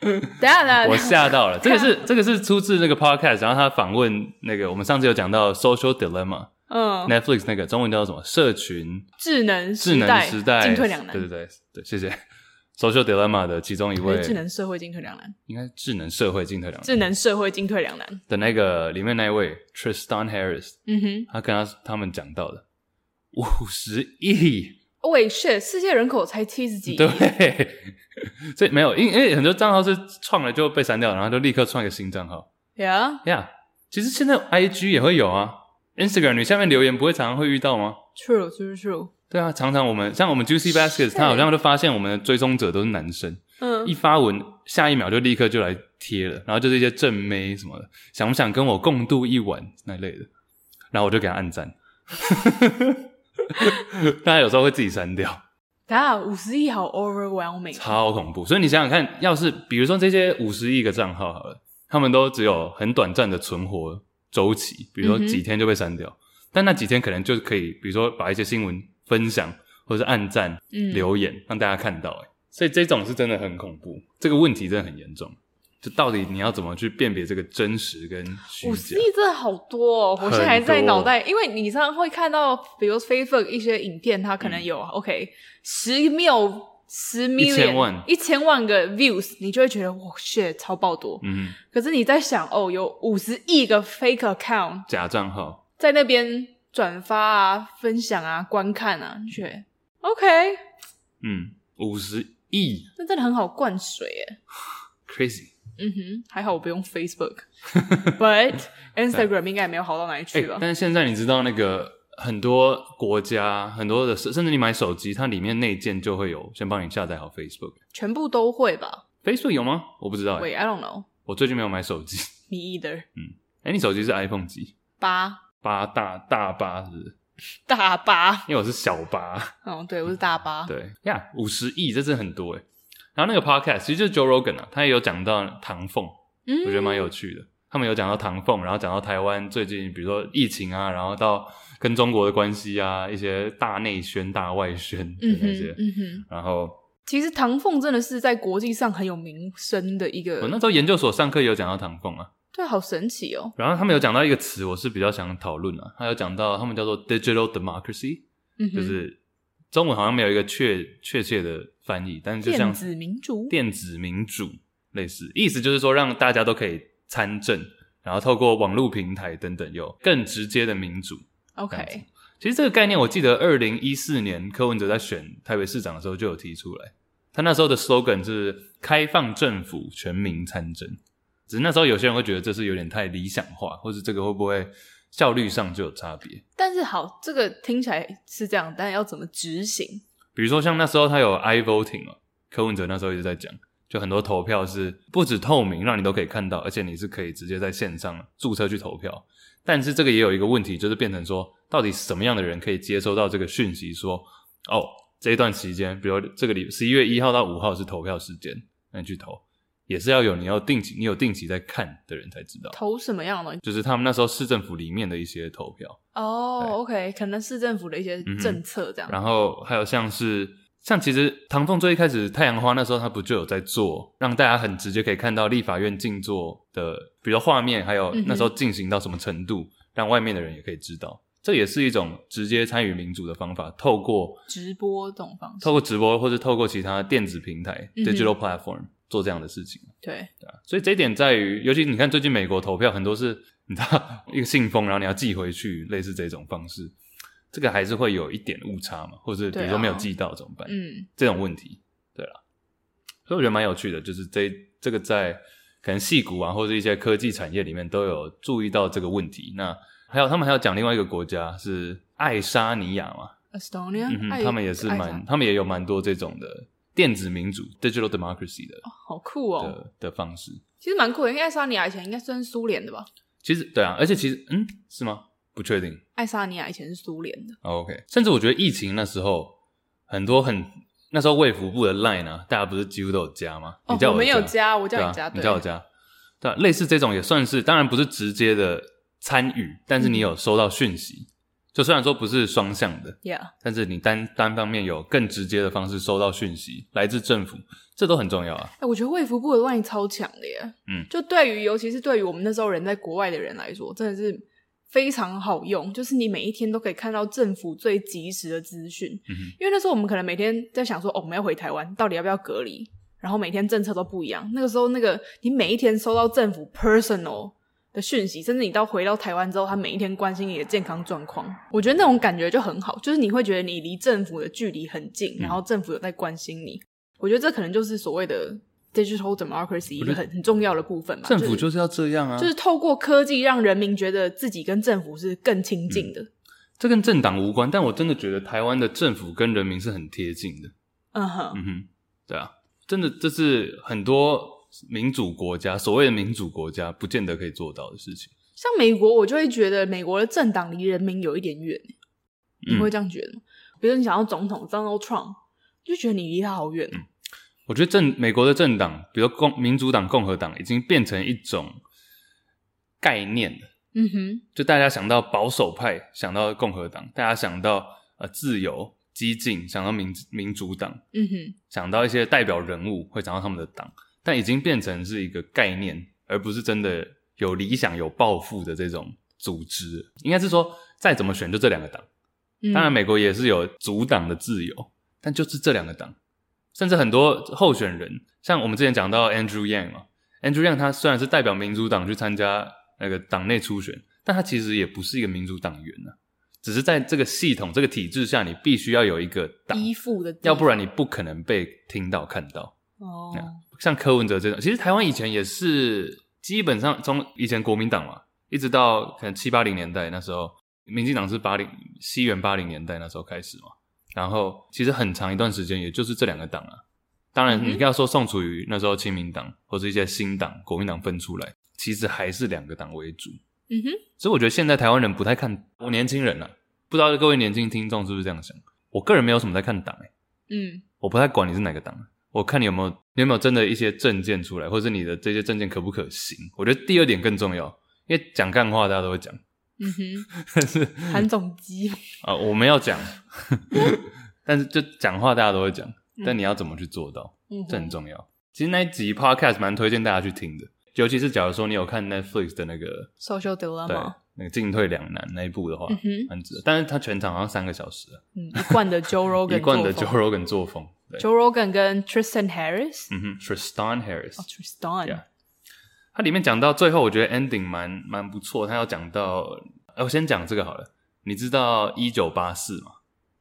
等下，等下，我吓到了。这个是这个是出自那个 podcast，然后他访问那个我们上次有讲到 social dilemma，嗯，Netflix 那个中文叫做什么？社群智能智能时代进退两难。对对对对，谢谢 social dilemma 的其中一位智能社会进退两难，应该智能社会进退两难，智能社会进退两难的那个里面那一位 Tristan Harris，嗯哼，他跟他他们讲到的五十亿。喂，shit！世界人口才七十几亿，对，所以没有，因因为很多账号是创了就被删掉，然后就立刻创一个新账号。Yeah，Yeah yeah。其实现在 IG 也会有啊，Instagram 你下面留言不会常常会遇到吗？True，True，True。对啊，常常我们像我们 Juicy Baskets，他好像就发现我们的追踪者都是男生，嗯，一发文下一秒就立刻就来贴了，然后就是一些正妹什么的，想不想跟我共度一晚那类的，然后我就给他按赞。大家有时候会自己删掉。等下五十亿好 overwhelming，超恐怖。所以你想想看，要是比如说这些五十亿个账号好了，他们都只有很短暂的存活周期，比如说几天就被删掉，嗯、但那几天可能就可以，比如说把一些新闻分享或者是按赞、嗯、留言让大家看到。哎，所以这种是真的很恐怖，这个问题真的很严重。就到底你要怎么去辨别这个真实跟虚假？五十亿真的好多哦，我现在还在脑袋，因为你常常会看到，比如 Facebook 一些影片，它可能有、嗯、OK 十秒、十 million、一千万、一千万个 views，你就会觉得哇，shit 超爆多。嗯，可是你在想，哦，有五十亿个 fake account 假账号在那边转发啊、分享啊、观看啊，你觉得 OK？嗯，五十亿，那真的很好灌水耶，crazy。嗯哼，还好我不用 Facebook，but Instagram 应该也没有好到哪里去吧。欸，但是现在你知道那个很多国家很多的，甚至你买手机，它里面内建就会有先帮你下载好 Facebook，全部都会吧？Facebook 有吗？我不知道欸。Wait，I don't know。我最近没有买手机。Me either。嗯，哎，欸，你手机是 iPhone 几？八。八大大八是不是？大八，因为我是小八。哦，对，我是大八。对呀，五十亿，这真的很多诶。然后那个 podcast 其实就是 Joe Rogan 啊，他也有讲到唐凤，嗯，我觉得蛮有趣的。他们有讲到唐凤，然后讲到台湾最近，比如说疫情啊，然后到跟中国的关系啊，一些大内宣、大外宣的那些，嗯哼，然后其实唐凤真的是在国际上很有名声的一个。我那时候研究所上课也有讲到唐凤啊，对，好神奇哦。然后他们有讲到一个词，我是比较想讨论啊，他有讲到他们叫做 digital democracy，嗯，就是中文好像没有一个确确切的翻译，但是就像电子民主，电子民主类似，意思就是说让大家都可以。参政，然后透过网络平台等等，有更直接的民主。OK，其实这个概念，我记得二零一四年柯文哲在选台北市长的时候就有提出来。他那时候的 slogan 是“开放政府，全民参政”。只是那时候有些人会觉得这是有点太理想化，或是这个会不会效率上就有差别？但是好，这个听起来是这样，但要怎么执行？比如说像那时候他有 i-voting 哦，柯文哲那时候一直在讲。就很多投票是不止透明，让你都可以看到，而且你是可以直接在线上注册去投票。但是这个也有一个问题，就是变成说，到底什么样的人可以接收到这个讯息？说，哦，这一段期间，比如这个礼十一月一号到五号是投票时间，那你去投，也是要有你要定期，你有定期在看的人才知道。投什么样的东西？就是他们那时候市政府里面的一些投票。哦，OK，可能市政府的一些政策这样。嗯，然后还有像是。像其实唐凤最一开始太阳花那时候，他不就有在做，让大家很直接可以看到立法院静坐的，比如画面，还有那时候进行到什么程度，嗯、让外面的人也可以知道。这也是一种直接参与民主的方法，透过直播这种方式，透过直播或者透过其他电子平台、嗯、（digital platform） 做这样的事情。对对啊，所以这一点在于，尤其你看最近美国投票很多是，你知道一个信封，然后你要寄回去，类似这种方式。这个还是会有一点误差嘛，或者比如说没有寄到怎么办？嗯，这种问题，对啦，所以我觉得蛮有趣的，就是这这个在可能戏股啊，或者一些科技产业里面都有注意到这个问题。那还有他们还要讲另外一个国家是爱沙尼亚嘛，Estonia，嗯哼，他们也是蛮，他们也有蛮多这种的电子民主 （digital democracy） 的，哦，好酷哦的的方式，其实蛮酷的，因为爱沙尼亚以前应该算苏联的吧？其实对啊，而且其实嗯，是吗？不确定，爱沙尼亚以前是苏联的。Oh, OK，甚至我觉得疫情那时候很多很那时候卫福部的 Line 啊，大家不是几乎都有加吗？哦，你叫我，我没有加，我叫你加，啊、你叫我加。对，类似这种也算是，当然不是直接的参与，但是你有收到讯息，嗯、就虽然说不是双向的，Yeah，但是你单单方面有更直接的方式收到讯息，来自政府，这都很重要啊。哎、欸，我觉得卫福部的 Line 超强的耶，嗯，就对于尤其是对于我们那时候人在国外的人来说，真的是。非常好用，就是你每一天都可以看到政府最及时的资讯。嗯，因为那时候我们可能每天在想说，哦，我们要回台湾，到底要不要隔离？然后每天政策都不一样。那个时候，那个你每一天收到政府 personal 的讯息，甚至你到回到台湾之后，他每一天关心你的健康状况，我觉得那种感觉就很好，就是你会觉得你离政府的距离很近，然后政府有在关心你。嗯、我觉得这可能就是所谓的。Digital democracy 一个很很重要的部分嘛，政府就是要这样啊，就是透过科技让人民觉得自己跟政府是更亲近的。嗯。这跟政党无关，但我真的觉得台湾的政府跟人民是很贴近的。嗯哼，嗯哼，对啊，真的这是很多民主国家，所谓的民主国家，不见得可以做到的事情。像美国，我就会觉得美国的政党离人民有一点远。你会这样觉得吗？嗯、比如说你想要总统 Donald Trump，就觉得你离他好远。嗯我觉得政美国的政党，比如共民主党、共和党，已经变成一种概念了。嗯哼，就大家想到保守派，想到共和党；大家想到呃自由、激进，想到民民主党。嗯哼，想到一些代表人物，会想到他们的党，但已经变成是一个概念，而不是真的有理想、有抱负的这种组织。应该是说，再怎么选，就这两个党。嗯，当然，美国也是有组党的自由，但就是这两个党。甚至很多候选人，像我们之前讲到 Andrew Yang 嘛，Andrew Yang 他虽然是代表民主党去参加那个党内初选，但他其实也不是一个民主党员啊。只是在这个系统、这个体制下，你必须要有一个党依附的，要不然你不可能被听到看到。哦，像柯文哲这种，其实台湾以前也是基本上从以前国民党嘛，一直到可能七八零年代那时候，民进党是八零西元八零年代那时候开始嘛。然后其实很长一段时间，也就是这两个党啊。当然，你要说宋楚瑜那时候亲民党或者一些新党、国民党分出来，其实还是两个党为主。嗯哼，所以我觉得现在台湾人不太看，我年轻人啊，不知道各位年轻听众是不是这样想？我个人没有什么在看党诶、欸、嗯，我不太管你是哪个党，我看你有没有，你有没有真的一些证件出来，或者是你的这些证件可不可行？我觉得第二点更重要，因为讲干话大家都会讲。嗯哼，但是韩总机 啊，我们要讲，但是就讲话大家都会讲，但你要怎么去做到，嗯、这很重要。其实那一集 podcast 蛮推荐大家去听的，尤其是假如说你有看 Netflix 的那个 Social Dilemma，对，那个进退两难那一部的话，嗯哼，蛮值得。但是他全场好像三个小时，嗯，一贯的 Joe Rogan，一贯的 Joe Rogan 作风，Joe Rogan 跟 Tristan Harris，嗯哼，Tristan Harris，哦，Tristan，yeah。它里面讲到最后，我觉得 ending 蛮蛮不错。他要讲到，哎，我先讲这个好了。你知道《一九八四》吗？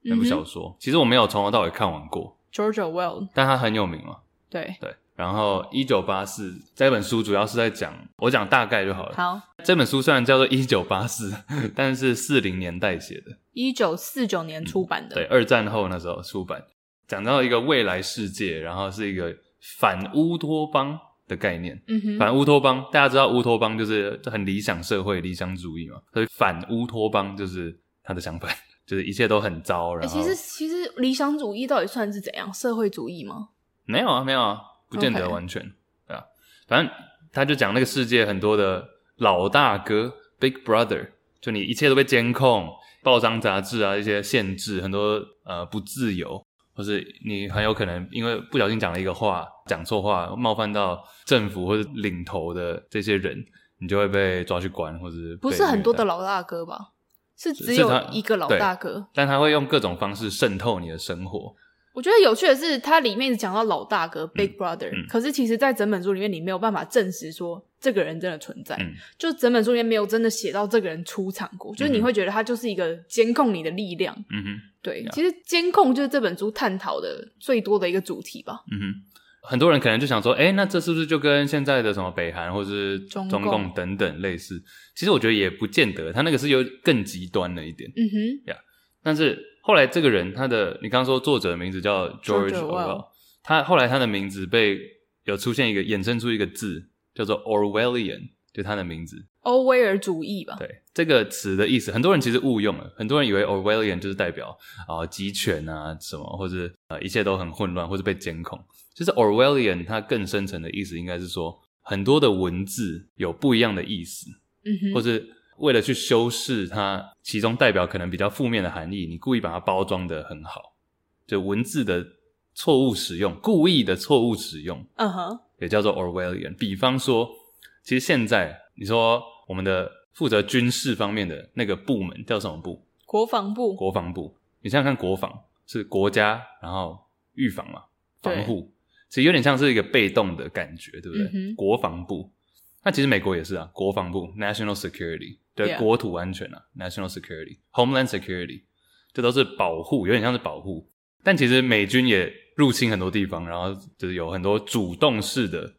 那部小说，嗯、其实我没有从头到尾看完过。George Orwell，但他很有名嘛。对对。然后《一九八四》这本书主要是在讲，我讲大概就好了。好。这本书虽然叫做《一九八四》，但是四零年代写的。一九四九年出版的。嗯、对，二战后那时候出版，讲到一个未来世界，然后是一个反乌托邦。的概念，嗯哼，反乌托邦，大家知道乌托邦就是很理想社会、理想主义嘛，所以反乌托邦就是他的想法，就是一切都很糟。然后，欸、其实其实理想主义到底算是怎样？社会主义吗？没有啊，没有啊，不见得完全.对啊。反正他就讲那个世界很多的老大哥 （Big Brother），就你一切都被监控，报章杂志啊一些限制，很多呃不自由。或是你很有可能因为不小心讲了一个话，讲错话，冒犯到政府或者领头的这些人，你就会被抓去关，或者不是很多的老大哥吧？是只有一个老大哥，但他会用各种方式渗透你的生活。我觉得有趣的是，它里面讲到老大哥 Big Brother，嗯嗯，可是其实，在整本书里面，你没有办法证实说这个人真的存在。嗯、就整本书里面没有真的写到这个人出场过，嗯、就是你会觉得他就是一个监控你的力量。嗯哼，对其实监控就是这本书探讨的最多的一个主题吧。嗯哼，很多人可能就想说，哎、欸，那这是不是就跟现在的什么北韩或者是中共等等类似？其实我觉得也不见得，他那个是有更极端了一点。嗯哼，呀，Yeah. 但是。后来这个人，他的你刚刚说作者的名字叫 George Orwell，他后来他的名字被有出现一个衍生出一个字叫做 Orwellian，就他的名字。欧威尔主义吧。对，这个词的意思，很多人其实误用了，很多人以为 Orwellian 就是代表啊、呃、集权啊什么，或者呃一切都很混乱，或者被监控。其实 Orwellian 它更深层的意思应该是说，很多的文字有不一样的意思，嗯哼，或者。为了去修饰它，其中代表可能比较负面的含义，你故意把它包装得很好，就文字的错误使用，故意的错误使用，嗯哼、uh，huh. 也叫做 Orwellian。比方说，其实现在你说我们的负责军事方面的那个部门叫什么部？国防部。国防部，你想想看，国防是国家，然后预防嘛，防护，其实有点像是一个被动的感觉，对不对？国防部，那其实美国也是啊，国防部 （National Security）。对.国土安全啊，national security、homeland security，这都是保护，有点像是保护。但其实美军也入侵很多地方，然后就是有很多主动式的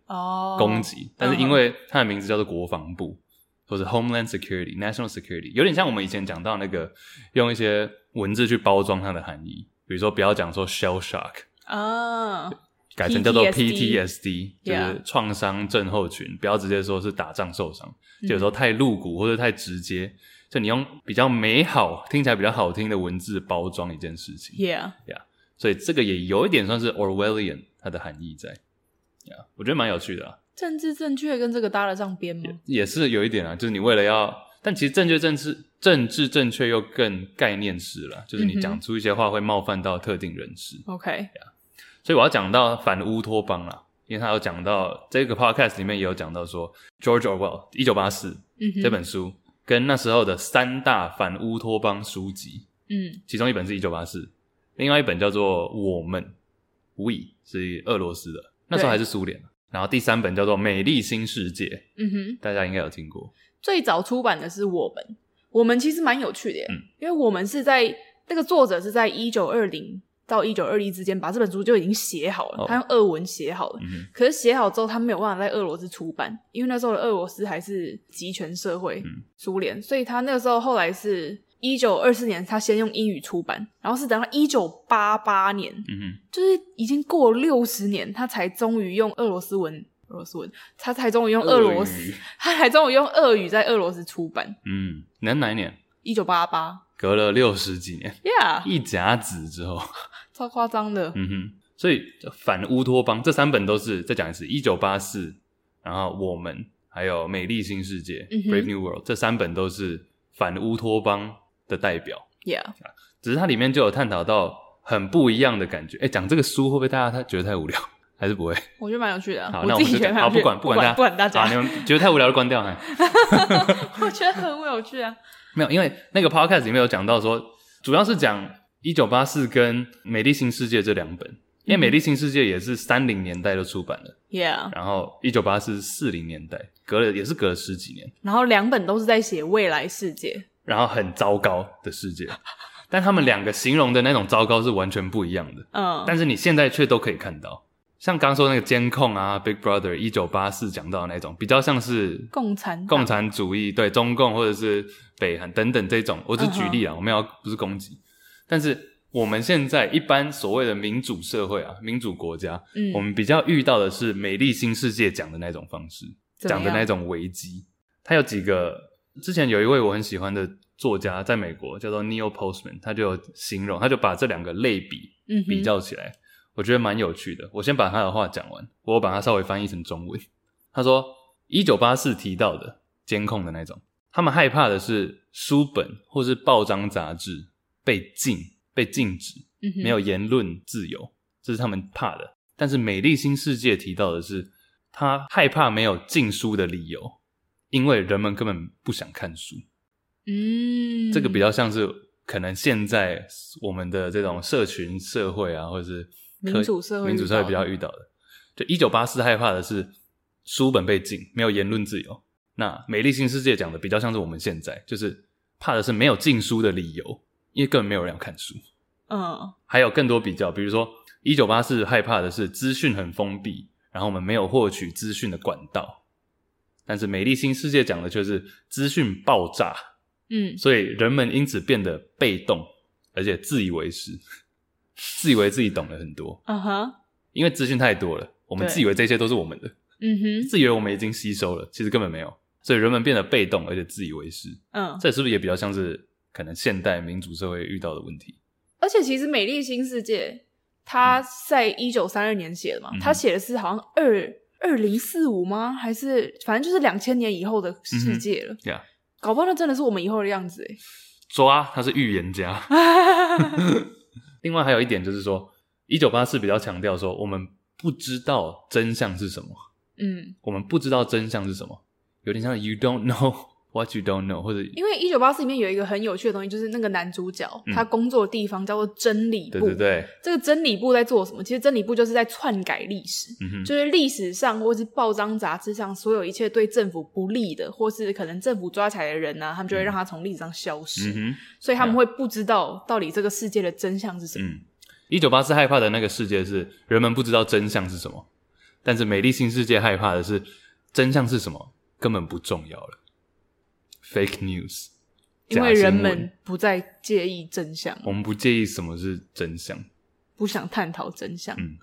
攻击。Oh. 但是因为它的名字叫做国防部，或者 homeland security、national security，有点像我们以前讲到那个用一些文字去包装它的含义，比如说不要讲说 shell shock 啊。Oh. 改成叫做 PTSD，就是创伤症候群，不要直接说是打仗受伤，就有时候太露骨或者太直接，就你用比较美好、听起来比较好听的文字包装一件事情。Yeah，Yeah，所以这个也有一点算是 Orwellian 它的含义在。Yeah，我觉得蛮有趣的啊。政治正确跟这个搭得上边吗？也是有一点啊，就是你为了要，但其实正确政治政治正确又更概念式了，就是你讲出一些话会冒犯到特定人士。OK。所以我要讲到反乌托邦啦，因为他有讲到这个 podcast 里面也有讲到说，George Orwell 一九八四这本书跟那时候的三大反乌托邦书籍，嗯，其中一本是一九八四，另外一本叫做我们，We 是俄罗斯的，那时候还是苏联，然后第三本叫做美丽新世界，嗯哼，大家应该有听过。最早出版的是我们，我们其实蛮有趣的耶，嗯，因为我们是在那个作者是在一九二零。到一九二一之间，把这本书就已经写好了，他用俄文写好了。可是写好之后，他没有办法在俄罗斯出版，因为那时候的俄罗斯还是集权社会，嗯、苏联，所以他那个时候后来是一九二四年，他先用英语出版，然后是等到一九八八年，嗯、哼就是已经过了六十年，他才终于用俄罗斯文俄罗斯文，他才终于用俄罗斯，他才终于用俄语在俄罗斯出版。嗯，那哪一年？一九八八，隔了六十几年，Yeah，一甲子之后，超夸张的。嗯哼，所以反乌托邦这三本都是再讲一次，一九八四，然后我们还有美丽新世界、嗯、（Brave New World） 这三本都是反乌托邦的代表。Yeah，只是它里面就有探讨到很不一样的感觉。哎，讲这个书会不会大家他觉得太无聊？还是不会？我觉得蛮有趣的。好，那我们就好，不管不管大家，不管大家，你们觉得太无聊就关掉。我觉得很有趣啊。没有，因为那个 podcast 里面有讲到说，主要是讲《一九八四》跟《美丽新世界》这两本，因为《美丽新世界》也是三零年代就出版了，Yeah。然后《一九八四》是四零年代，隔了也是隔了十几年。然后两本都是在写未来世界，然后很糟糕的世界，但他们两个形容的那种糟糕是完全不一样的。嗯，但是你现在却都可以看到。像刚说那个监控啊，Big Brother 一九八四讲到的那种，比较像是共产共产主义，对中共或者是北韩等等这种，我只举例啊，uh. 我们要不是攻击。但是我们现在一般所谓的民主社会啊，民主国家，嗯，我们比较遇到的是《美丽新世界》讲的那种方式，讲的那种危机。它有几个，之前有一位我很喜欢的作家，在美国叫做 Neil Postman，他就有形容，他就把这两个类比，嗯，比较起来。嗯我觉得蛮有趣的。我先把他的话讲完，我把它稍微翻译成中文。他说：“一九八四提到的监控的那种，他们害怕的是书本或是报章杂志被禁、被禁止，没有言论自由，这是他们怕的。但是美丽新世界提到的是，他害怕没有禁书的理由，因为人们根本不想看书。嗯，这个比较像是可能现在我们的这种社群社会啊，或者是。”民主社会，民主社会比较遇到的，就一九八四害怕的是书本被禁，没有言论自由。那美丽新世界讲的比较像是我们现在，就是怕的是没有禁书的理由，因为根本没有人要看书。嗯，还有更多比较，比如说一九八四害怕的是资讯很封闭，然后我们没有获取资讯的管道。但是美丽新世界讲的却是资讯爆炸，嗯，所以人们因此变得被动，而且自以为是。自以为自己懂了很多，啊哈、uh，huh. 因为资讯太多了，我们自以为这些都是我们的，嗯哼，uh. 自以为我们已经吸收了，其实根本没有，所以人们变得被动而且自以为是，嗯、uh，huh. 这是不是也比较像是可能现代民主社会遇到的问题？而且其实《美丽新世界》它在一九三二年写的嘛，他写、嗯、的是好像二二零四五吗？还是反正就是两千年以后的世界了？对啊、嗯，搞不好那真的是我们以后的样子哎！抓，他是预言家。另外还有一点就是说，一九八四比较强调说，我们不知道真相是什么。嗯，我们不知道真相是什么，有点像 you don't know what you don't know，或者因为一九八四里面有一个很有趣的东西，就是那个男主角、嗯、他工作的地方叫做真理部。对对对，这个真理部在做什么？其实真理部就是在篡改历史，嗯、就是历史上或是报章杂志上所有一切对政府不利的，或是可能政府抓起来的人呢、啊，他们就会让他从历史上消失。嗯、所以他们会不知道到底这个世界的真相是什么。嗯，一九八四害怕的那个世界是人们不知道真相是什么，但是美丽新世界害怕的是真相是什么根本不重要了。Fake news，因为人们不再介意真相，我们不介意什么是真相，不想探讨真相。嗯，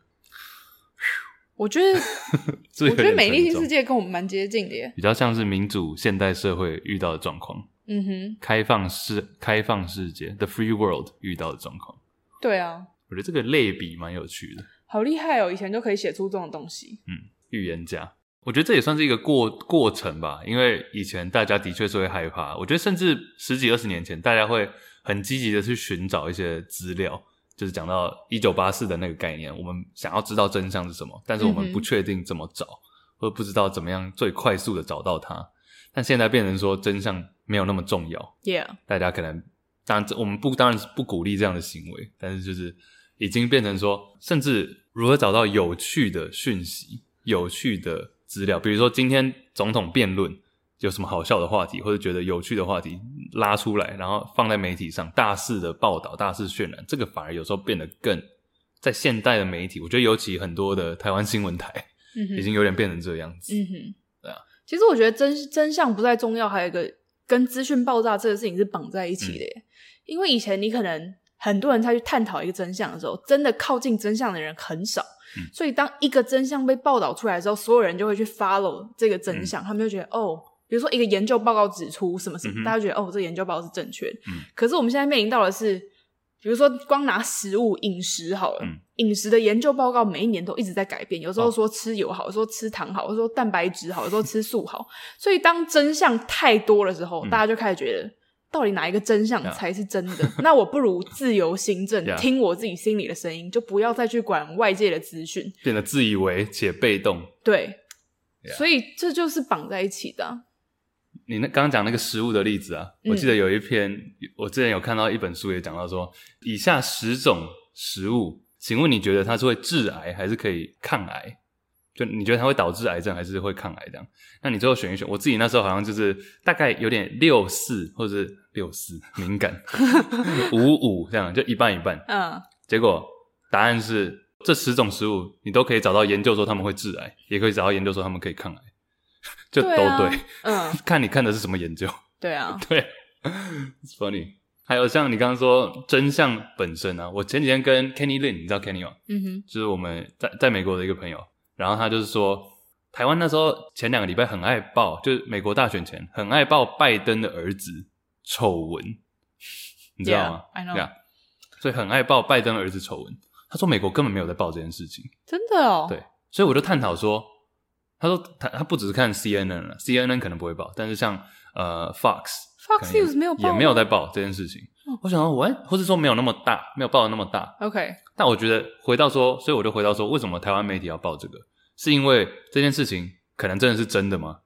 我觉得，我觉得美丽新世界跟我们蛮接近的耶，比较像是民主现代社会遇到的状况。嗯哼，开放世开放世界，The Free World 遇到的状况。对啊，我觉得这个类比蛮有趣的，好厉害哦！以前就可以写出这种东西。嗯，预言家。我觉得这也算是一个过过程吧，因为以前大家的确是会害怕。我觉得甚至十几二十年前，大家会很积极的去寻找一些资料，就是讲到一九八四的那个概念，我们想要知道真相是什么，但是我们不确定怎么找，嗯、或者不知道怎么样最快速的找到它。但现在变成说真相没有那么重要，Yeah，大家可能当然我们不当然是不鼓励这样的行为，但是就是已经变成说，甚至如何找到有趣的讯息，有趣的。资料，比如说今天总统辩论有什么好笑的话题，或者觉得有趣的话题拉出来，然后放在媒体上大肆的报道、大肆渲染，这个反而有时候变得更在现代的媒体，我觉得尤其很多的台湾新闻台，嗯哼，已经有点变成这样子。嗯哼，对啊。其实我觉得真真相不再重要，还有一个跟资讯爆炸这个事情是绑在一起的耶。嗯、因为以前你可能很多人在去探讨一个真相的时候，真的靠近真相的人很少。嗯。所以当一个真相被报道出来之后，所有人就会去 follow 这个真相，嗯、他们就觉得哦，比如说一个研究报告指出什么什么，嗯、大家觉得哦，这个研究报告是正确。可是我们现在面临到的是，比如说光拿食物饮食好了，嗯，饮食的研究报告每一年都一直在改变，有时候说吃油好，有时候吃糖好，有时候蛋白质好，有时候吃素好。所以当真相太多的时候，嗯、大家就开始觉得。到底哪一个真相才是真的. 那我不如自由心证，yeah. 听我自己心里的声音，就不要再去管外界的资讯，变得自以为且被动。对.所以这就是绑在一起的啊。你那刚刚讲那个食物的例子啊，我记得有一篇，嗯，我之前有看到一本书也讲到说，以下十种食物，请问你觉得它是会致癌还是可以抗癌？就你觉得它会导致癌症还是会抗癌这样？那你最后选一选。我自己那时候好像就是大概有点六四或者是六四敏感，五五这样，就一半一半。嗯。结果答案是这十种食物你都可以找到研究说他们会致癌，也可以找到研究说他们可以抗癌，就都对。嗯。看你看的是什么研究。对啊。对。It's funny。还有像你刚刚说真相本身啊，我前几天跟 Kenny Lin，你知道 Kenny 吗？嗯哼。就是我们在在美国的一个朋友。然后他就是说，台湾那时候前两个礼拜很爱报，就是美国大选前很爱报拜登的儿子丑闻，你知道吗 know. Yeah. 所以很爱报拜登的儿子丑闻。他说美国根本没有在报这件事情，真的哦。对，所以我就探讨说，他说他他不只是看 CNN 了，CNN 可能不会报，但是像呃 Fox，Fox News 没有，也没有在报这件事情。哦、我想说，喂，或者说没有那么大，没有报的那么大。OK。但我觉得回到说，所以我就回到说，为什么台湾媒体要报这个？是因为这件事情可能真的是真的吗？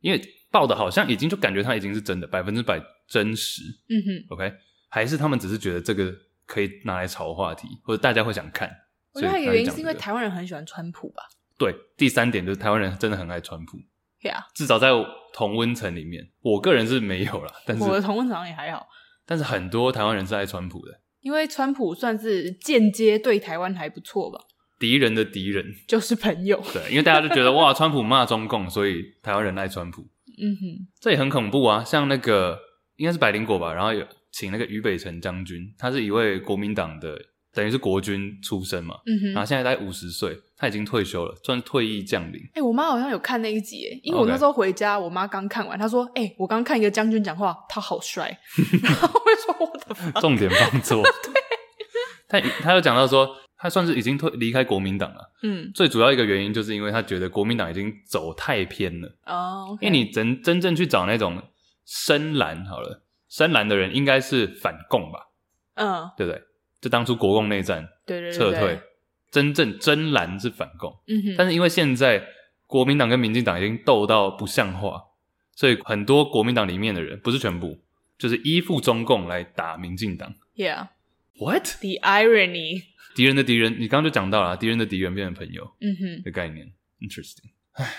因为报的好像已经就感觉它已经是真的，百分之百真实。嗯哼，OK，还是他们只是觉得这个可以拿来炒话题，或者大家会想看？我觉得原因是因为台湾人很喜欢川普吧？对，第三点就是台湾人真的很爱川普。至少在同温层里面，我个人是没有啦，但是我的同温层也还好。但是很多台湾人是爱川普的。因为川普算是间接对台湾还不错吧？敌人的敌人就是朋友。对，因为大家都觉得 哇，川普骂中共，所以台湾人爱川普。嗯哼，这也很恐怖啊！像那个应该是百灵果吧，然后有请那个于北辰将军，他是一位国民党的，等于是国军出身嘛。嗯哼，然后现在大概五十岁，他已经退休了，算退役将领。哎、欸，我妈好像有看那一集，诶因为我那时候回家，我妈刚看完，她说：“哎、欸，我刚看一个将军讲话，他好帅。”然后我说：“我的重点放错。”对。他他有讲到说，他算是已经退离开国民党了。嗯，最主要一个原因就是因为他觉得国民党已经走太偏了。哦，okay、因为你真真正去找那种深蓝好了，深蓝的人应该是反共吧？嗯，对不对？就当初国共内战，对对对，撤退，真正真蓝是反共。嗯哼，但是因为现在国民党跟民进党已经斗到不像话，所以很多国民党里面的人不是全部，就是依附中共来打民进党。Yeah。What the irony？敌人的敌人，你刚刚就讲到了，敌人的敌人变成朋友，嗯哼，的概念，interesting。唉，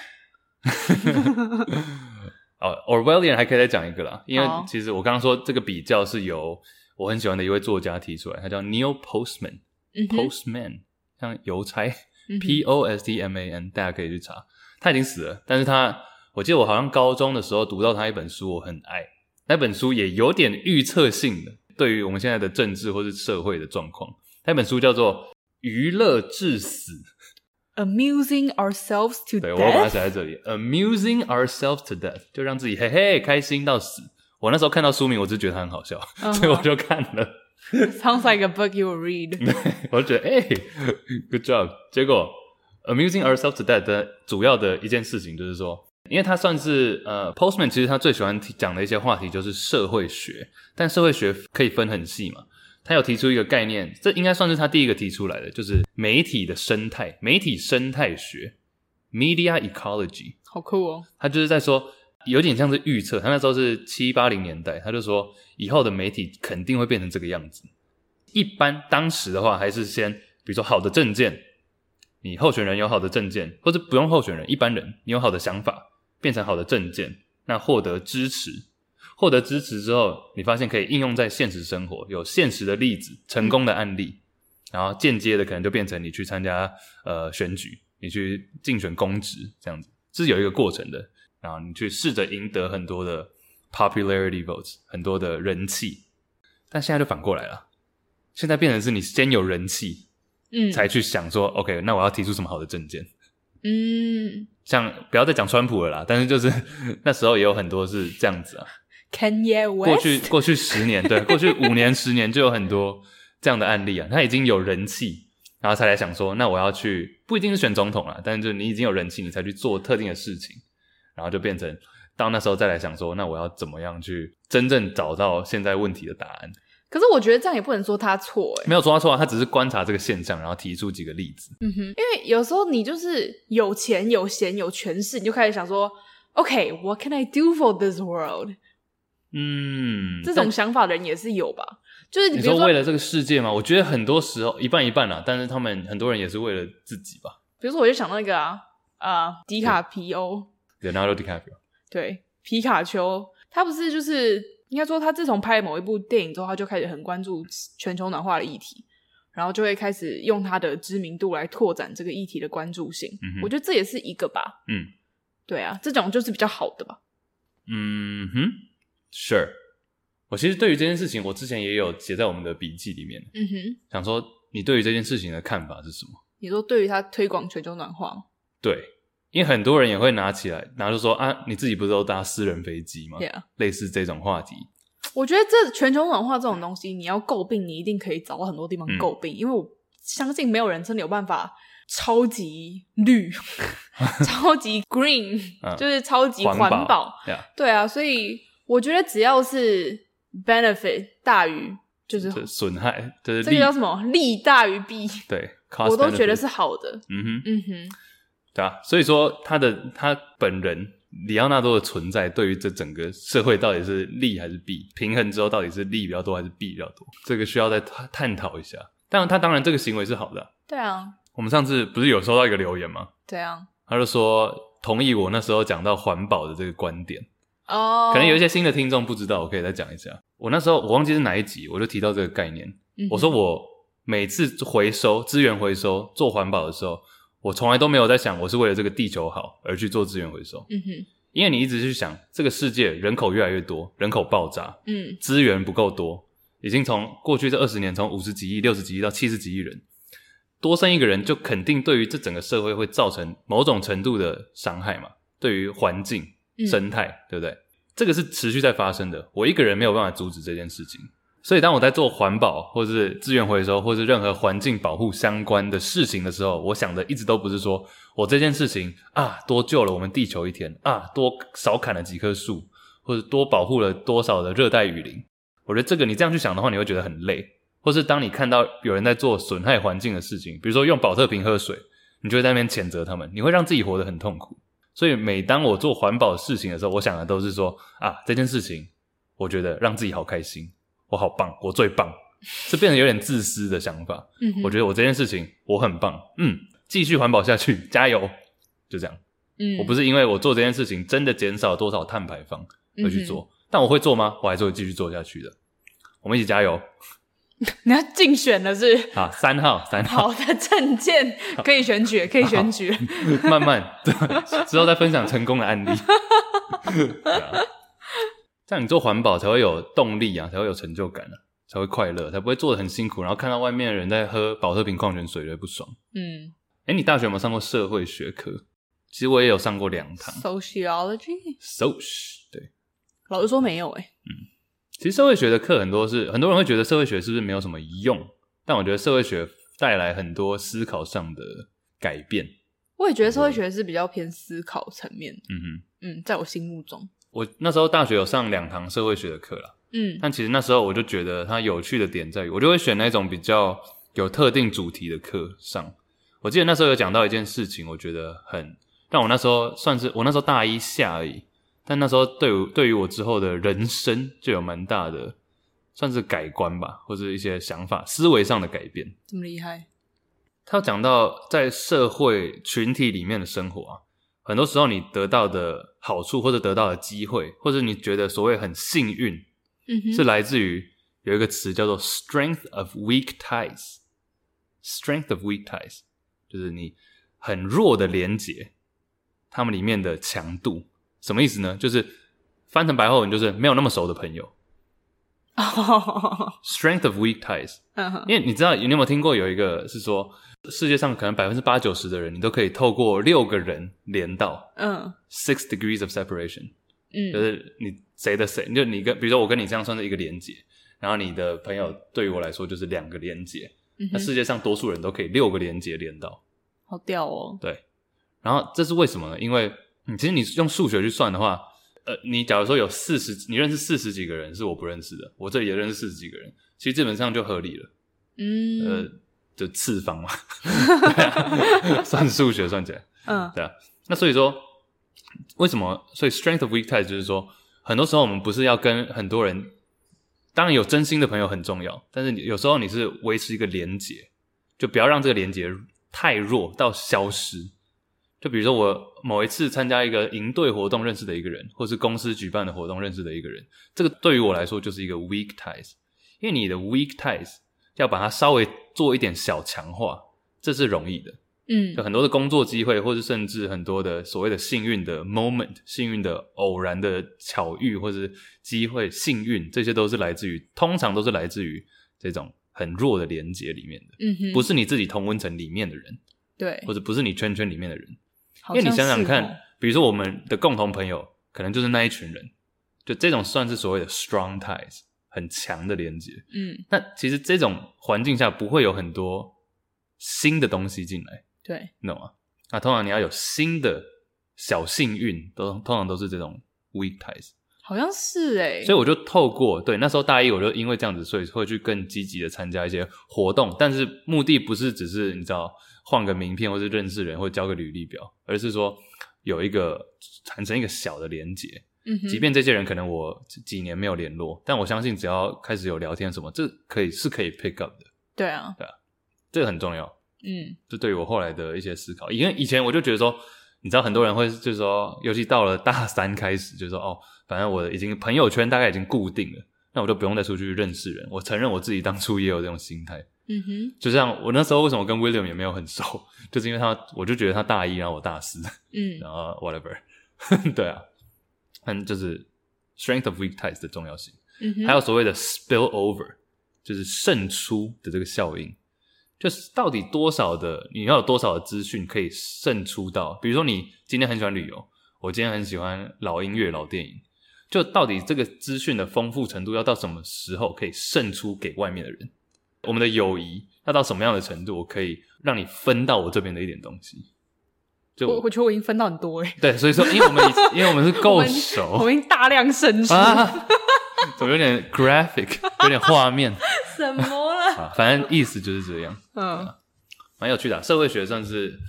哦，Orwellian 还可以再讲一个啦，因为其实我刚刚说这个比较是由我很喜欢的一位作家提出来，他叫 Neil Postman，Postman，、嗯、Postman，像邮差、嗯、，P O S T M A N，大家可以去查，他已经死了，但是他，我记得我好像高中的时候读到他一本书，我很爱，那本书也有点预测性的。对于我们现在的政治或是社会的状况，那本书叫做《娱乐至死》，Amusing ourselves to death。对，我把它写在这里，Amusing ourselves to death，就让自己嘿嘿开心到死。我那时候看到书名，我就觉得它很好笑，uh -huh. 所以我就看了。Sounds like a book you will read。我就觉得哎，Good job。结果，Amusing ourselves to death 的主要的一件事情就是说。因为他算是呃，Postman 其实他最喜欢讲的一些话题就是社会学，但社会学可以分很细嘛。他有提出一个概念，这应该算是他第一个提出来的，就是媒体的生态，媒体生态学 （Media Ecology）。好酷哦！他就是在说，有点像是预测。他那时候是七八零年代，他就说以后的媒体肯定会变成这个样子。一般当时的话，还是先比如说好的证件，你候选人有好的证件，或者不用候选人，一般人你有好的想法。变成好的证件，那获得支持，获得支持之后，你发现可以应用在现实生活，有现实的例子、成功的案例，然后间接的可能就变成你去参加呃选举，你去竞选公职这样子，是有一个过程的。然后你去试着赢得很多的 popularity votes，很多的人气，但现在就反过来了，现在变成是你先有人气，嗯，才去想说，OK，那我要提出什么好的证件？嗯，像不要再讲川普了啦，但是就是 那时候也有很多是这样子啊。Kanye West？过去过去十年，对，过去五年、十年就有很多这样的案例啊。他已经有人气，然后才来想说，那我要去，不一定是选总统啦，但是就你已经有人气，你才去做特定的事情，然后就变成到那时候再来想说，那我要怎么样去真正找到现在问题的答案？可是我觉得这样也不能说他错，哎，没有说他错啊，他只是观察这个现象，然后提出几个例子。嗯哼，因为有时候你就是有钱、有闲、有权势，你就开始想说，OK，what can I do for this world？嗯，这种想法的人也是有吧？就是你说为了这个世界吗？我觉得很多时候一半一半啦，但是他们很多人也是为了自己吧。比如说，我就想到那个啊啊，迪卡皮欧，Leonardo DiCaprio，对，皮卡丘，他不是就是。应该说，他自从拍了某一部电影之后，他就开始很关注全球暖化的议题，然后就会开始用他的知名度来拓展这个议题的关注性。嗯，我觉得这也是一个吧。嗯，对啊，这种就是比较好的吧。嗯哼，Sure。我其实对于这件事情，我之前也有写在我们的笔记里面。嗯哼，想说你对于这件事情的看法是什么？你说对于他推广全球暖化吗？对。因为很多人也会拿起来，然后就说啊，你自己不是都搭私人飞机吗？Yeah. 类似这种话题。我觉得这全球暖化这种东西，你要诟病，你一定可以找到很多地方诟病。嗯、因为我相信没有人真的有办法超级绿、超级 green，、嗯、就是超级环保。环保 yeah. 对啊，所以我觉得只要是 benefit 大于就是损害，就是这个叫什么利大于弊，对，我都觉得是好的。嗯哼，嗯哼。对啊，所以说他的他本人里奥纳多的存在，对于这整个社会到底是利还是弊？平衡之后到底是利比较多还是弊比较多？这个需要再探探讨一下。但他当然这个行为是好的啊。对啊，我们上次不是有收到一个留言吗？对啊，他就说同意我那时候讲到环保的这个观点。哦，可能有一些新的听众不知道，我可以再讲一下。我那时候我忘记是哪一集，我就提到这个概念。嗯。我说我每次回收资源回收做环保的时候。我从来都没有在想，我是为了这个地球好而去做资源回收。嗯哼，因为你一直去想，这个世界人口越来越多，人口爆炸，嗯，资源不够多，已经从过去这二十年，从五十几亿、六十几亿到七十几亿人，多生一个人就肯定对于这整个社会会造成某种程度的伤害嘛？对于环境、生态，嗯、对不对？这个是持续在发生的，我一个人没有办法阻止这件事情。所以，当我在做环保，或是资源回收，或是任何环境保护相关的事情的时候，我想的一直都不是说我这件事情啊多救了我们地球一天啊，多少砍了几棵树，或者多保护了多少的热带雨林。我觉得这个你这样去想的话，你会觉得很累。或是当你看到有人在做损害环境的事情，比如说用保特瓶喝水，你就会在那边谴责他们，你会让自己活得很痛苦。所以，每当我做环保事情的时候，我想的都是说啊，这件事情我觉得让自己好开心。我好棒，我最棒，这变得有点自私的想法。嗯，我觉得我这件事情我很棒，嗯，继续环保下去，加油，就这样。嗯，我不是因为我做这件事情真的减少多少碳排放而去做，嗯、但我会做吗？我还是会继续做下去的。我们一起加油！你要竞选的是？好，三号，三号。好的证件可以选举，可以选举。慢慢，对，之后再分享成功的案例。这样你做环保才会有动力啊，才会有成就感啊，才会快乐，才不会做的很辛苦，然后看到外面的人在喝保特瓶矿泉水就会不爽。嗯，诶，你大学有没有上过社会学科？其实我也有上过两堂。Sociology, soci 对，老实说没有诶。嗯，其实社会学的课很多是很多人会觉得社会学是不是没有什么用？但我觉得社会学带来很多思考上的改变。我也觉得社会学是比较偏思考层面。嗯哼，嗯，在我心目中。我那时候大学有上两堂社会学的课啦，嗯，但其实那时候我就觉得它有趣的点在于，我就会选那种比较有特定主题的课上。我记得那时候有讲到一件事情，我觉得很让我那时候算是我那时候大一下而已，但那时候对于对于我之后的人生就有蛮大的算是改观吧，或者一些想法思维上的改变。这么厉害？他讲到在社会群体里面的生活啊。很多时候，你得到的好处，或者得到的机会，或者你觉得所谓很幸运，是来自于有一个词叫做 “strength of weak ties”。strength of weak ties 就是你很弱的连结，他们里面的强度，什么意思呢？就是翻成白话文，就是没有那么熟的朋友。Strength of weak ties，因为你知道，你有没有听过有一个是说，世界上可能百分之八九十的人，你都可以透过六个人连到，嗯，six degrees of separation，嗯，就是你谁的谁，就你跟，比如说我跟你这样算是一个连接，然后你的朋友对于我来说就是两个连接，嗯，那世界上多数人都可以六个连接连到，好屌哦，对，然后这是为什么呢？因为你其实你用数学去算的话。呃，你假如说有四十，你认识四十几个人是我不认识的，我这里也认识四十几个人，其实基本上就合理了。嗯，呃，就次方嘛，对啊，算数学算起来，嗯，对啊。那所以说，为什么？所以 strength of weak ties 就是说，很多时候我们不是要跟很多人，当然有真心的朋友很重要，但是有时候你是维持一个连结，就不要让这个连结太弱到消失。就比如说，我某一次参加一个营队活动认识的一个人，或是公司举办的活动认识的一个人，这个对于我来说就是一个 weak ties，因为你的 weak ties 要把它稍微做一点小强化，这是容易的。嗯，就很多的工作机会，或是甚至很多的所谓的幸运的 moment、幸运的偶然的巧遇，或是机会、幸运，这些都是来自于，通常都是来自于这种很弱的连接里面的。嗯哼，不是你自己同温层里面的人，对，或者不是你圈圈里面的人。因为你想想看，比如说我们的共同朋友，可能就是那一群人，就这种算是所谓的 strong ties，很强的连接。嗯，那其实这种环境下不会有很多新的东西进来，对，你懂吗？那通常你要有新的小幸运，都通常都是这种 weak ties。好像是诶，所以我就透过，对，那时候大一，我就因为这样子，所以会去更积极的参加一些活动，但是目的不是只是你知道换个名片，或是认识人，或交个履历表，而是说有一个产生一个小的连结。嗯，即便这些人可能我几年没有联络，但我相信只要开始有聊天什么，这可以是可以 pick up 的。对啊，对啊，这个很重要。嗯，这对于我后来的一些思考，因为以前我就觉得说，你知道很多人会就是说，尤其到了大三开始，就是说哦。反正我已经朋友圈大概已经固定了，那我就不用再出去认识人。我承认我自己当初也有这种心态。嗯哼，就像我那时候为什么跟 William 也没有很熟，就是因为他，我就觉得他大一，然后我大四。嗯，然后 whatever，对啊，嗯，就是 strength of weak ties 的重要性。嗯，还有所谓的 spill over，就是渗出的这个效应，就是到底多少的你要有多少的资讯可以渗出到，比如说你今天很喜欢旅游，我今天很喜欢老音乐、老电影。就到底这个资讯的丰富程度要到什么时候可以渗出给外面的人？我们的友谊要到什么样的程度，我可以让你分到我这边的一点东西？就我我觉得我已经分到很多诶。对，所以说，因为我们因为我们是够熟我，我已经大量渗出，啊，怎么有点 graphic，有点画面？什么了？啊，反正意思就是这样。嗯，蛮有趣的，啊。社会学算是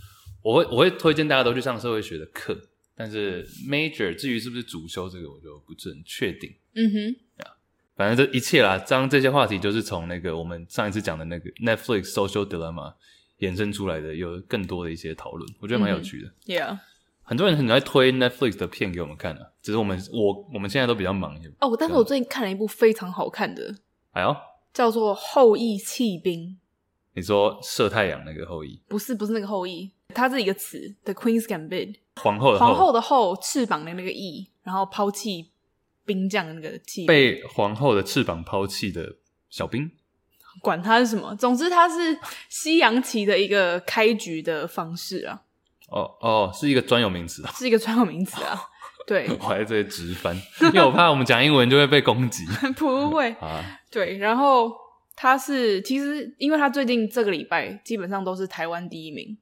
我会我会推荐大家都去上社会学的课。但是 major 至于是不是主修这个，我就不是很确定。嗯哼，啊，反正这一切啦，将这些话题就是从那个我们上一次讲的那个 Netflix Social Dilemma 衍生出来的，有更多的一些讨论，我觉得蛮有趣的。Yeah，很多人很爱推 Netflix 的片给我们看啊，只是我们我我们现在都比较忙一些。哦，但是我最近看了一部非常好看的，哎呦，叫做《后羿弃兵》。你说射太阳那个后羿？不是，不是那个后羿，它是一个词，The Queen's Gambit。皇后的后，皇后的后，翅膀的那个翼，然后抛弃兵将的那个弃，被皇后的翅膀抛弃的小兵，管它是什么，总之它是西洋棋的一个开局的方式啊。哦哦，是一个专有名词啊，是一个专有名词啊。对，我还在直翻，因为我怕我们讲英文就会被攻击。不会 啊，对，然后他是其实，因为他最近这个礼拜基本上都是台湾第一名。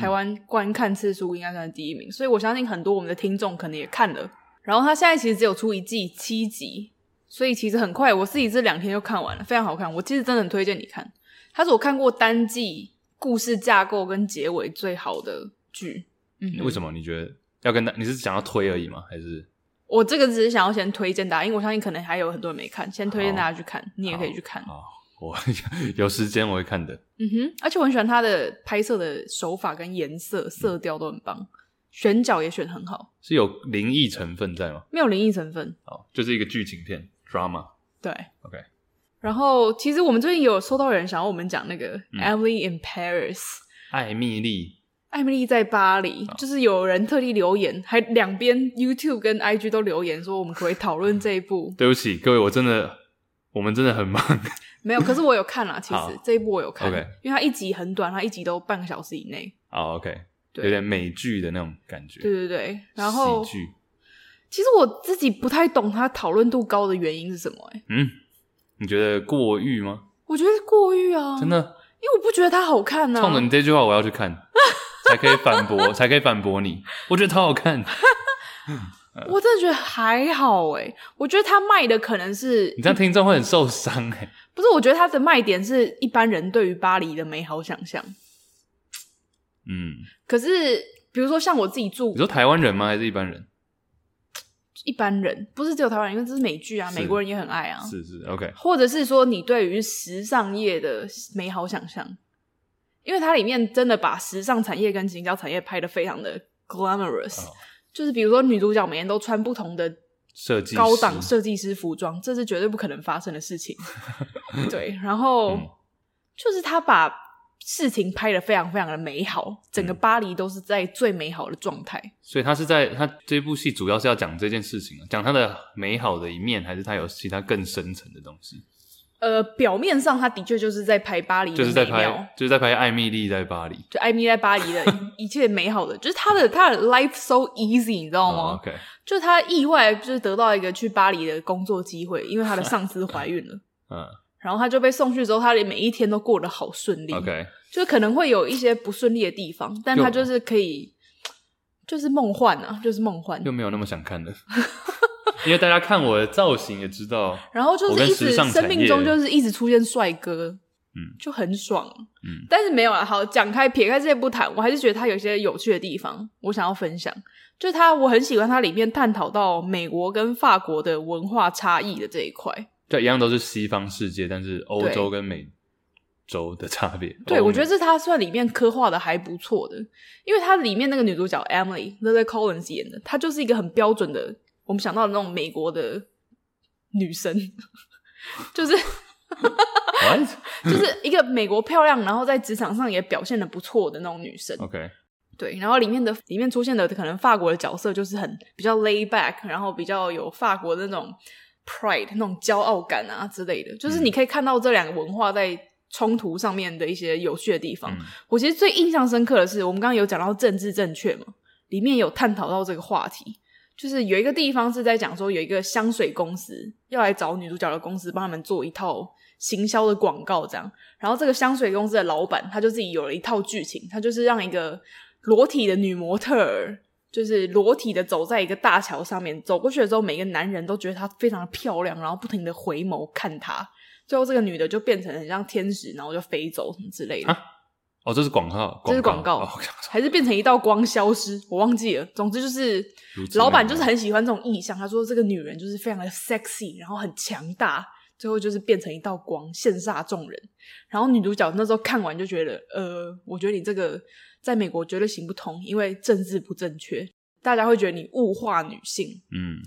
台湾观看次数应该算是第一名，所以我相信很多我们的听众可能也看了。然后他现在其实只有出一季七集，所以其实很快，我自己这两天就看完了，非常好看。我其实真的很推荐你看，它是我看过单季故事架构跟结尾最好的剧。嗯，为什么你觉得要跟大？你是想要推而已吗？还是我这个只是想要先推荐大家，因为我相信可能还有很多人没看，先推荐大家去看，你也可以去看。我 有时间我会看的，嗯哼，而且我很喜欢它的拍摄的手法跟颜色、色调都很棒，嗯、选角也选很好。是有灵异成分在吗？没有灵异成分，哦，就是一个剧情片 drama。对，OK。然后其实我们最近有收到人想要我们讲那个《Emily in Paris》，艾蜜莉，艾蜜莉在巴黎，哦，就是有人特地留言，还两边 YouTube 跟 IG 都留言说我们可以讨论这一部。对不起各位，我真的。我们真的很忙。没有，可是我有看啦。其实这一部我有看，okay. 因为它一集很短，它一集都半个小时以内。哦、oh,，OK，有点美剧的那种感觉。对对对，然后喜剧。其实我自己不太懂它讨论度高的原因是什么、欸？哎，嗯，你觉得过誉吗？我觉得过誉啊，真的，因为我不觉得它好看呢、啊。冲着你这句话，我要去看，才可以反驳，才可以反驳你。我觉得超好看。我真的觉得还好哎，我觉得他卖的可能是你这样听众会很受伤哎。不是，我觉得他的卖点是一般人对于巴黎的美好想象。嗯，可是比如说像我自己住，你说台湾人吗？还是一般人？一般人不是只有台湾人，因为这是美剧啊，美国人也很爱啊。是是 OK，或者是说你对于时尚业的美好想象，因为它里面真的把时尚产业跟行销产业拍得非常的 glamorous。哦就是比如说，女主角每天都穿不同的设计高档设计师服装，这是绝对不可能发生的事情。对，然后、嗯、就是他把事情拍的非常非常的美好，整个巴黎都是在最美好的状态。所以他是在他这部戏主要是要讲这件事情，讲他的美好的一面，还是他有其他更深层的东西？呃，表面上他的确就是在拍巴黎就是在拍，就是在拍艾米丽在巴黎，就艾蜜莉在巴黎的 一切美好的，就是他的他的 life so easy，你知道吗？Oh, OK，就他意外就是得到一个去巴黎的工作机会，因为他的上司怀孕了，嗯，然后他就被送去之后，他连每一天都过得好顺利，OK，就可能会有一些不顺利的地方，但他就是可以，就是梦幻啊，就是梦幻，又没有那么想看的。因为大家看我的造型也知道，然后就是一直生命中就是一直出现帅哥，嗯，就很爽，嗯。但是没有啊，好讲开撇开这些不谈，我还是觉得他有一些有趣的地方，我想要分享。就是它，我很喜欢他里面探讨到美国跟法国的文化差异的这一块。对，一样都是西方世界，但是欧洲跟美洲的差别。对，我觉得这它算里面刻画的还不错的，因为它里面那个女主角 Emily，Lily Collins 演的，她就是一个很标准的。我们想到的那种美国的女生，就是 What? 就是一个美国漂亮，然后在职场上也表现的不错的那种女生。OK，对，然后里面的里面出现的可能法国的角色，就是很比较 lay back，然后比较有法国的那种 pride 那种骄傲感啊之类的。就是你可以看到这两个文化在冲突上面的一些有趣的地方。嗯、我其实最印象深刻的是，我们刚刚有讲到政治正确嘛，里面有探讨到这个话题。就是有一个地方是在讲说，有一个香水公司要来找女主角的公司帮他们做一套行销的广告，这样。然后这个香水公司的老板他就自己有了一套剧情，他就是让一个裸体的女模特儿，就是裸体的走在一个大桥上面，走过去的时候，每个男人都觉得她非常的漂亮，然后不停的回眸看她。最后这个女的就变成很像天使，然后就飞走什么之类的。啊哦，这是广告，这是广告，哦，还是变成一道光消失？我忘记了。总之就是，老板就是很喜欢这种意象。他说这个女人就是非常的 sexy，然后很强大，最后就是变成一道光，羡煞众人。然后女主角那时候看完就觉得，呃，我觉得你这个在美国绝对行不通，因为政治不正确，大家会觉得你物化女性。嗯，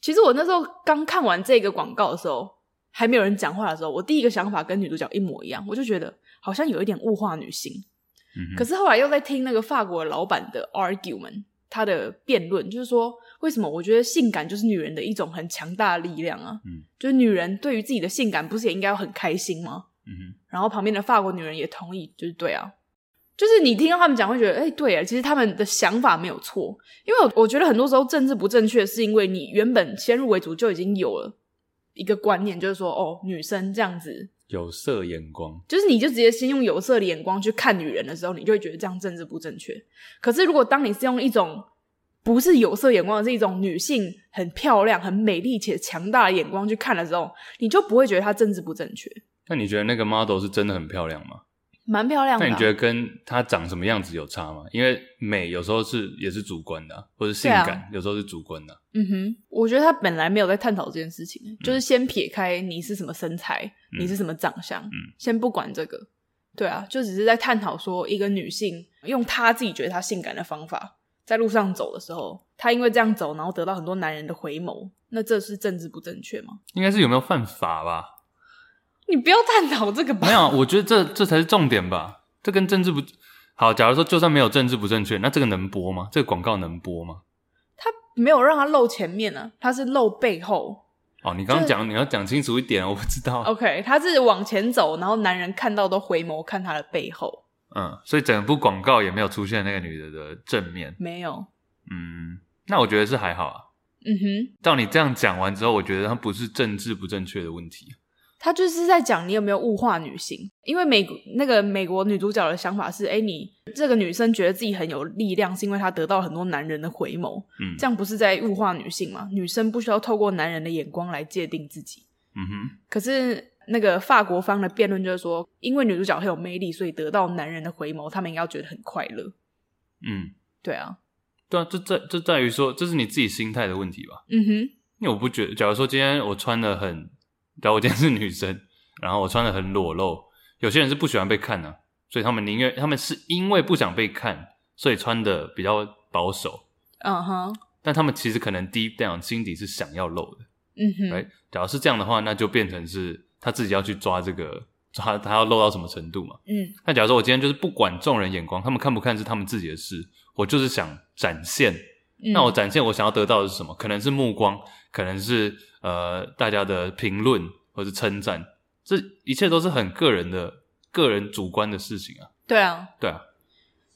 其实我那时候刚看完这个广告的时候，还没有人讲话的时候，我第一个想法跟女主角一模一样，我就觉得。好像有一点物化女性，嗯，可是后来又在听那个法国老板的 argument，他的辩论就是说，为什么我觉得性感就是女人的一种很强大的力量啊？嗯，就是女人对于自己的性感，不是也应该要很开心吗？嗯，然后旁边的法国女人也同意，就是对啊，就是你听到他们讲会觉得，哎，对啊，其实他们的想法没有错，因为我觉得很多时候政治不正确，是因为你原本先入为主就已经有了一个观念，就是说，哦，女生这样子。有色眼光，就是你就直接先用有色的眼光去看女人的时候，你就会觉得这样政治不正确。可是如果当你是用一种不是有色眼光，是一种女性很漂亮、很美丽且强大的眼光去看的时候，你就不会觉得她政治不正确。那你觉得那个 model 是真的很漂亮吗？蛮漂亮的啊。那你觉得跟她长什么样子有差吗？因为美有时候是也是主观的啊，或者性感有时候是主观的啊。嗯哼，我觉得他本来没有在探讨这件事情，嗯，就是先撇开你是什么身材，嗯，你是什么长相，嗯，先不管这个。对啊，就只是在探讨说一个女性用她自己觉得她性感的方法，在路上走的时候，她因为这样走，然后得到很多男人的回眸，那这是政治不正确吗？应该是有没有犯法吧？你不要探讨这个吧。没有，我觉得这这才是重点吧。这跟政治不好。假如说就算没有政治不正确，那这个能播吗？这个广告能播吗？他没有让他露前面啊，他是露背后，哦，你刚刚讲你要讲清楚一点，我不知道。OK，他是往前走，然后男人看到都回眸看他的背后。嗯，所以整部广告也没有出现那个女的的正面，没有。嗯，那我觉得是还好啊。嗯哼，照你这样讲完之后，我觉得它不是政治不正确的问题。他就是在讲你有没有物化女性，因为美那个美国女主角的想法是，哎，你这个女生觉得自己很有力量，是因为她得到很多男人的回眸，嗯，这样不是在物化女性吗？女生不需要透过男人的眼光来界定自己。嗯哼，可是那个法国方的辩论就是说，因为女主角很有魅力，所以得到男人的回眸，他们应该要觉得很快乐。嗯，对啊，对啊，这在这在于说，这是你自己心态的问题吧？嗯哼，因为我不觉得，假如说今天我穿的很。假如我今天是女生，然后我穿的很裸露，有些人是不喜欢被看的，啊，所以他们宁愿他们是因为不想被看，所以穿的比较保守。嗯哼，但他们其实可能 deep down 心底是想要露的。嗯哼?假如是这样的话，那就变成是他自己要去抓这个，抓他要露到什么程度嘛？嗯，那假如说我今天就是不管众人眼光，他们看不看是他们自己的事，我就是想展现。嗯，那我展现我想要得到的是什么？可能是目光，可能是。呃，大家的评论或是称赞，这一切都是很个人的、个人主观的事情啊。对啊，对啊。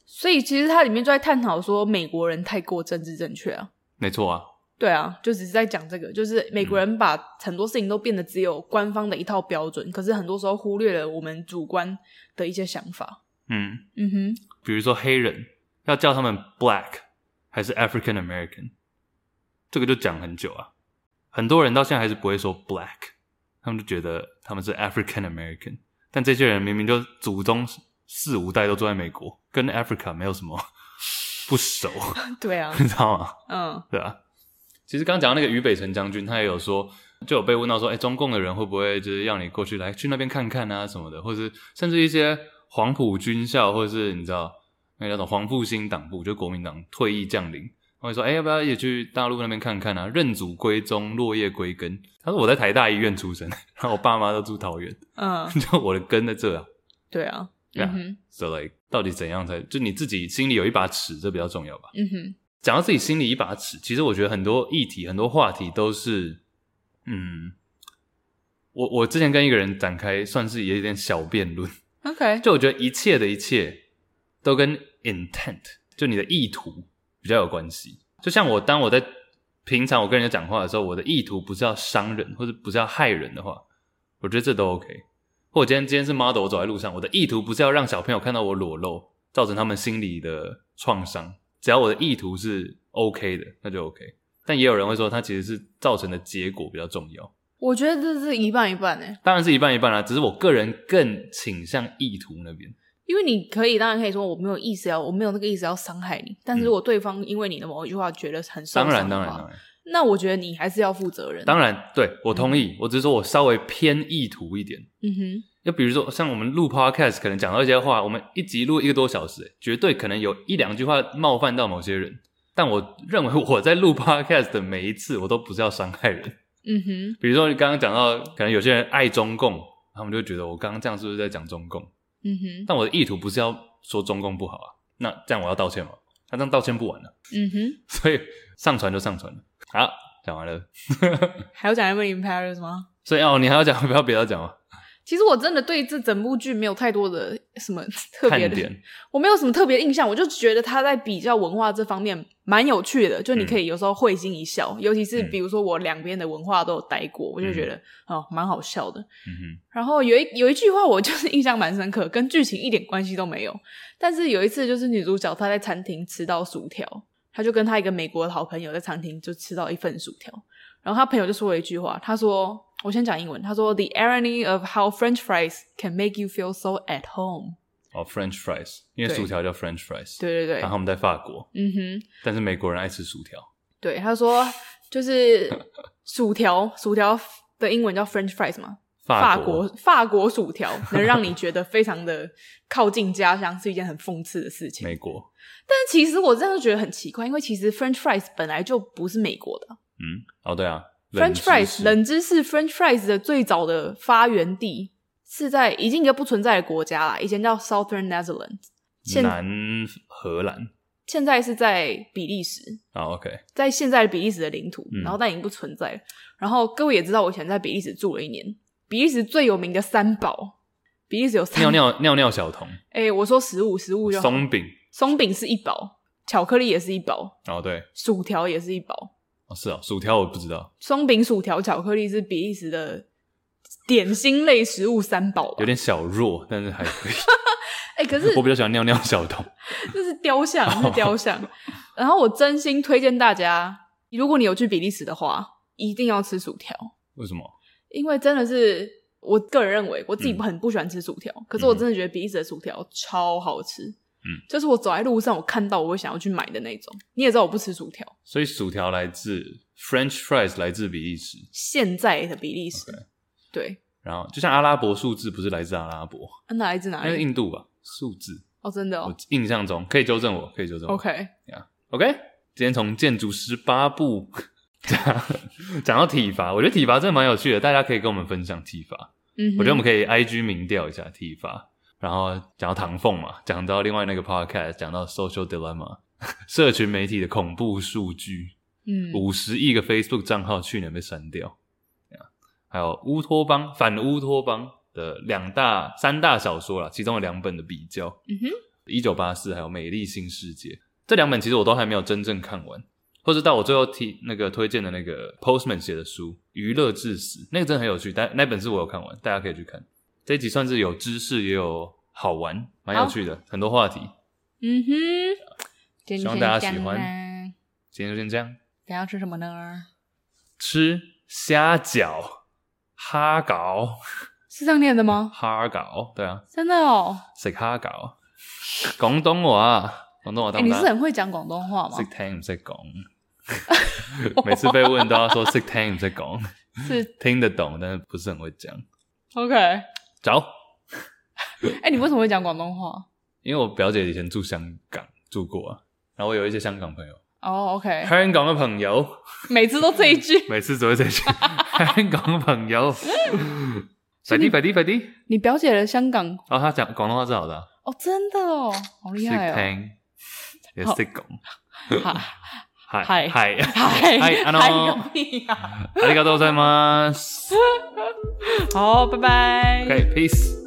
所以其实它里面就在探讨说，美国人太过政治正确啊。没错啊。对啊，就只是在讲这个，就是美国人把很多事情都变得只有官方的一套标准，嗯，可是很多时候忽略了我们主观的一些想法。嗯嗯哼，比如说黑人要叫他们 Black 还是 African American，这个就讲很久啊。很多人到现在还是不会说 black，他们就觉得他们是 African American，但这些人明明就祖宗四五代都住在美国，跟 Africa 没有什么不熟。对啊，你知道吗？嗯，对啊。其实刚讲那个于北辰将军，他也有说，就有被问到说，哎，中共的人会不会就是让你过去来去那边看看啊什么的，或者是甚至一些黄埔军校，或者是你知道那叫什么黄复兴党部，就国民党退役将领。我会说，哎、欸，要不要也去大陆那边看看啊？认祖归宗，落叶归根。他说我在台大医院出生，然后我爸妈都住桃园，嗯，就我的根在这啊。对啊，对啊。So like，到底怎样才就你自己心里有一把尺，这比较重要吧？嗯哼。讲到自己心里一把尺，其实我觉得很多议题、很多话题都是，嗯，我我之前跟一个人展开，算是有一点小辩论。OK，就我觉得一切的一切都跟 intent，就你的意图。比较有关系，就像我当我在平常我跟人家讲话的时候，我的意图不是要伤人或者不是要害人的话，我觉得这都 OK。或我今天今天是 model，我走在路上，我的意图不是要让小朋友看到我裸露，造成他们心理的创伤。只要我的意图是 OK 的，那就 OK。但也有人会说，它其实是造成的结果比较重要。我觉得这是一半一半诶，当然是一半一半啦，只是我个人更倾向意图那边。因为你可以，当然可以说我没有意思要，我没有那个意思要伤害你。但是如果对方因为你的某一句话觉得很伤，当然当然当然，那我觉得你还是要负责任。当然，对，我同意。嗯、我只是说我稍微偏意图一点。嗯哼。就比如说像我们录 podcast，可能讲到一些话，我们一集录一个多小时，绝对可能有一两句话冒犯到某些人。但我认为我在录 podcast 的每一次，我都不是要伤害人。嗯哼。比如说你刚刚讲到，可能有些人爱中共，他们就觉得我刚刚这样是不是在讲中共？嗯哼。但我的意图不是要。说中共不好啊，那这样我要道歉吗？他这样道歉不完了。嗯哼，所以上传就上传了。好，讲完了。还要讲 Emily in Paris 吗？所以哦，你还要讲，不要别要讲吗？其实我真的对这整部剧没有太多的什么特别的，我没有什么特别印象，我就觉得他在比较文化这方面蛮有趣的，就你可以有时候会心一笑，嗯、尤其是比如说我两边的文化都有待过，嗯、我就觉得哦蛮好笑的。嗯。然后有一有一句话我 就是印象蛮深刻，跟剧情一点关系都没有，但是有一次就是女主角她在餐厅吃到薯条，她就跟她一个美国的好朋友在餐厅就吃到一份薯条，然后她朋友就说了一句话，她说。我先讲英文。他说：“The irony of how French fries can make you feel so at home。”哦，French fries，因为薯条叫 French fries。对对对。然后我们在法国。嗯哼。但是美国人爱吃薯条。对，他说就是薯条，薯条的英文叫 French fries 嘛。法国法国薯条能让你觉得非常的靠近家乡，是一件很讽刺的事情。美国。但是其实我真的觉得很奇怪，因为其实 French fries 本来就不是美国的。嗯，哦，对啊。French fries 冷知识，French fries 的最早的发源地是在已经一个不存在的国家啦，以前叫 Southern Netherlands，南荷兰，现在是在比利时。啊、oh，OK，在现在的比利时的领土，嗯，然后但已经不存在了。然后各位也知道，我以前在比利时住了一年。比利时最有名的三宝，比利时有三尿尿尿尿小童。哎、欸，我说食物食物就松饼，松饼是一宝，巧克力也是一宝。哦，对，薯条也是一宝。哦，是啊、哦，薯条我不知道。松饼、薯条、巧克力是比利时的点心类食物三宝，有点小弱，但是还可以。哎、欸，可是 我比较喜欢尿尿小童，这是雕像，是雕像。然后我真心推荐大家，如果你有去比利时的话，一定要吃薯条。为什么？因为真的是我个人认为，我自己很不喜欢吃薯条，嗯、可是我真的觉得比利时的薯条超好吃。嗯，就是我走在路上，我看到我会想要去买的那种。你也知道我不吃薯条，所以薯条来自 French fries，来自比利时。现在的比利时，Okay. 对。然后就像阿拉伯数字，不是来自阿拉伯，那来自哪里？那是印度吧？数字哦，真的哦。我印象中可以纠正我，可以纠正我。OK，OK。今天从建筑师八部 讲讲到体罚，我觉得体罚真的蛮有趣的，大家可以跟我们分享体罚。嗯，我觉得我们可以 IG 民调一下体罚。然后讲到唐凤嘛，讲到另外那个 podcast，讲到 social dilemma，社群媒体的恐怖数据，嗯，五十亿个 Facebook 账号去年被删掉，还有乌托邦反乌托邦的两大三大小说啦，其中有两本的比较，嗯哼，一九八四还有美丽新世界。这两本其实我都还没有真正看完，或者到我最后提那个推荐的那个 Postman 写的书《娱乐至死》，那个真的很有趣，但那本是我有看完，大家可以去看。这一集算是有知识也有好玩，蛮有趣的，很多话题。嗯哼，希望大家喜欢。今天就先这样。等下吃什么呢？吃虾饺，哈饺。是这样念的吗？哈饺，对啊。真的哦。食哈饺，广东话，广东话。哎，你是很会讲广东话吗？识听唔识讲。每次被问都要说识听唔识讲，是听得懂，但是不是很会讲。OK。走，哎、欸，你为什么会讲广东话？因为我表姐以前住香港住过啊，然后我有一些香港朋友。哦、oh,，OK，香港的朋友，每次都这一句，每次只会这一句。香港的朋友，快啲快啲快啲！你表姐的香港，哦，她讲广东话是好的。哦，真的哦，好厉害哦。はい。はい。はい。はい。あの、ありがとうございます。好，バイ。Okay, peace.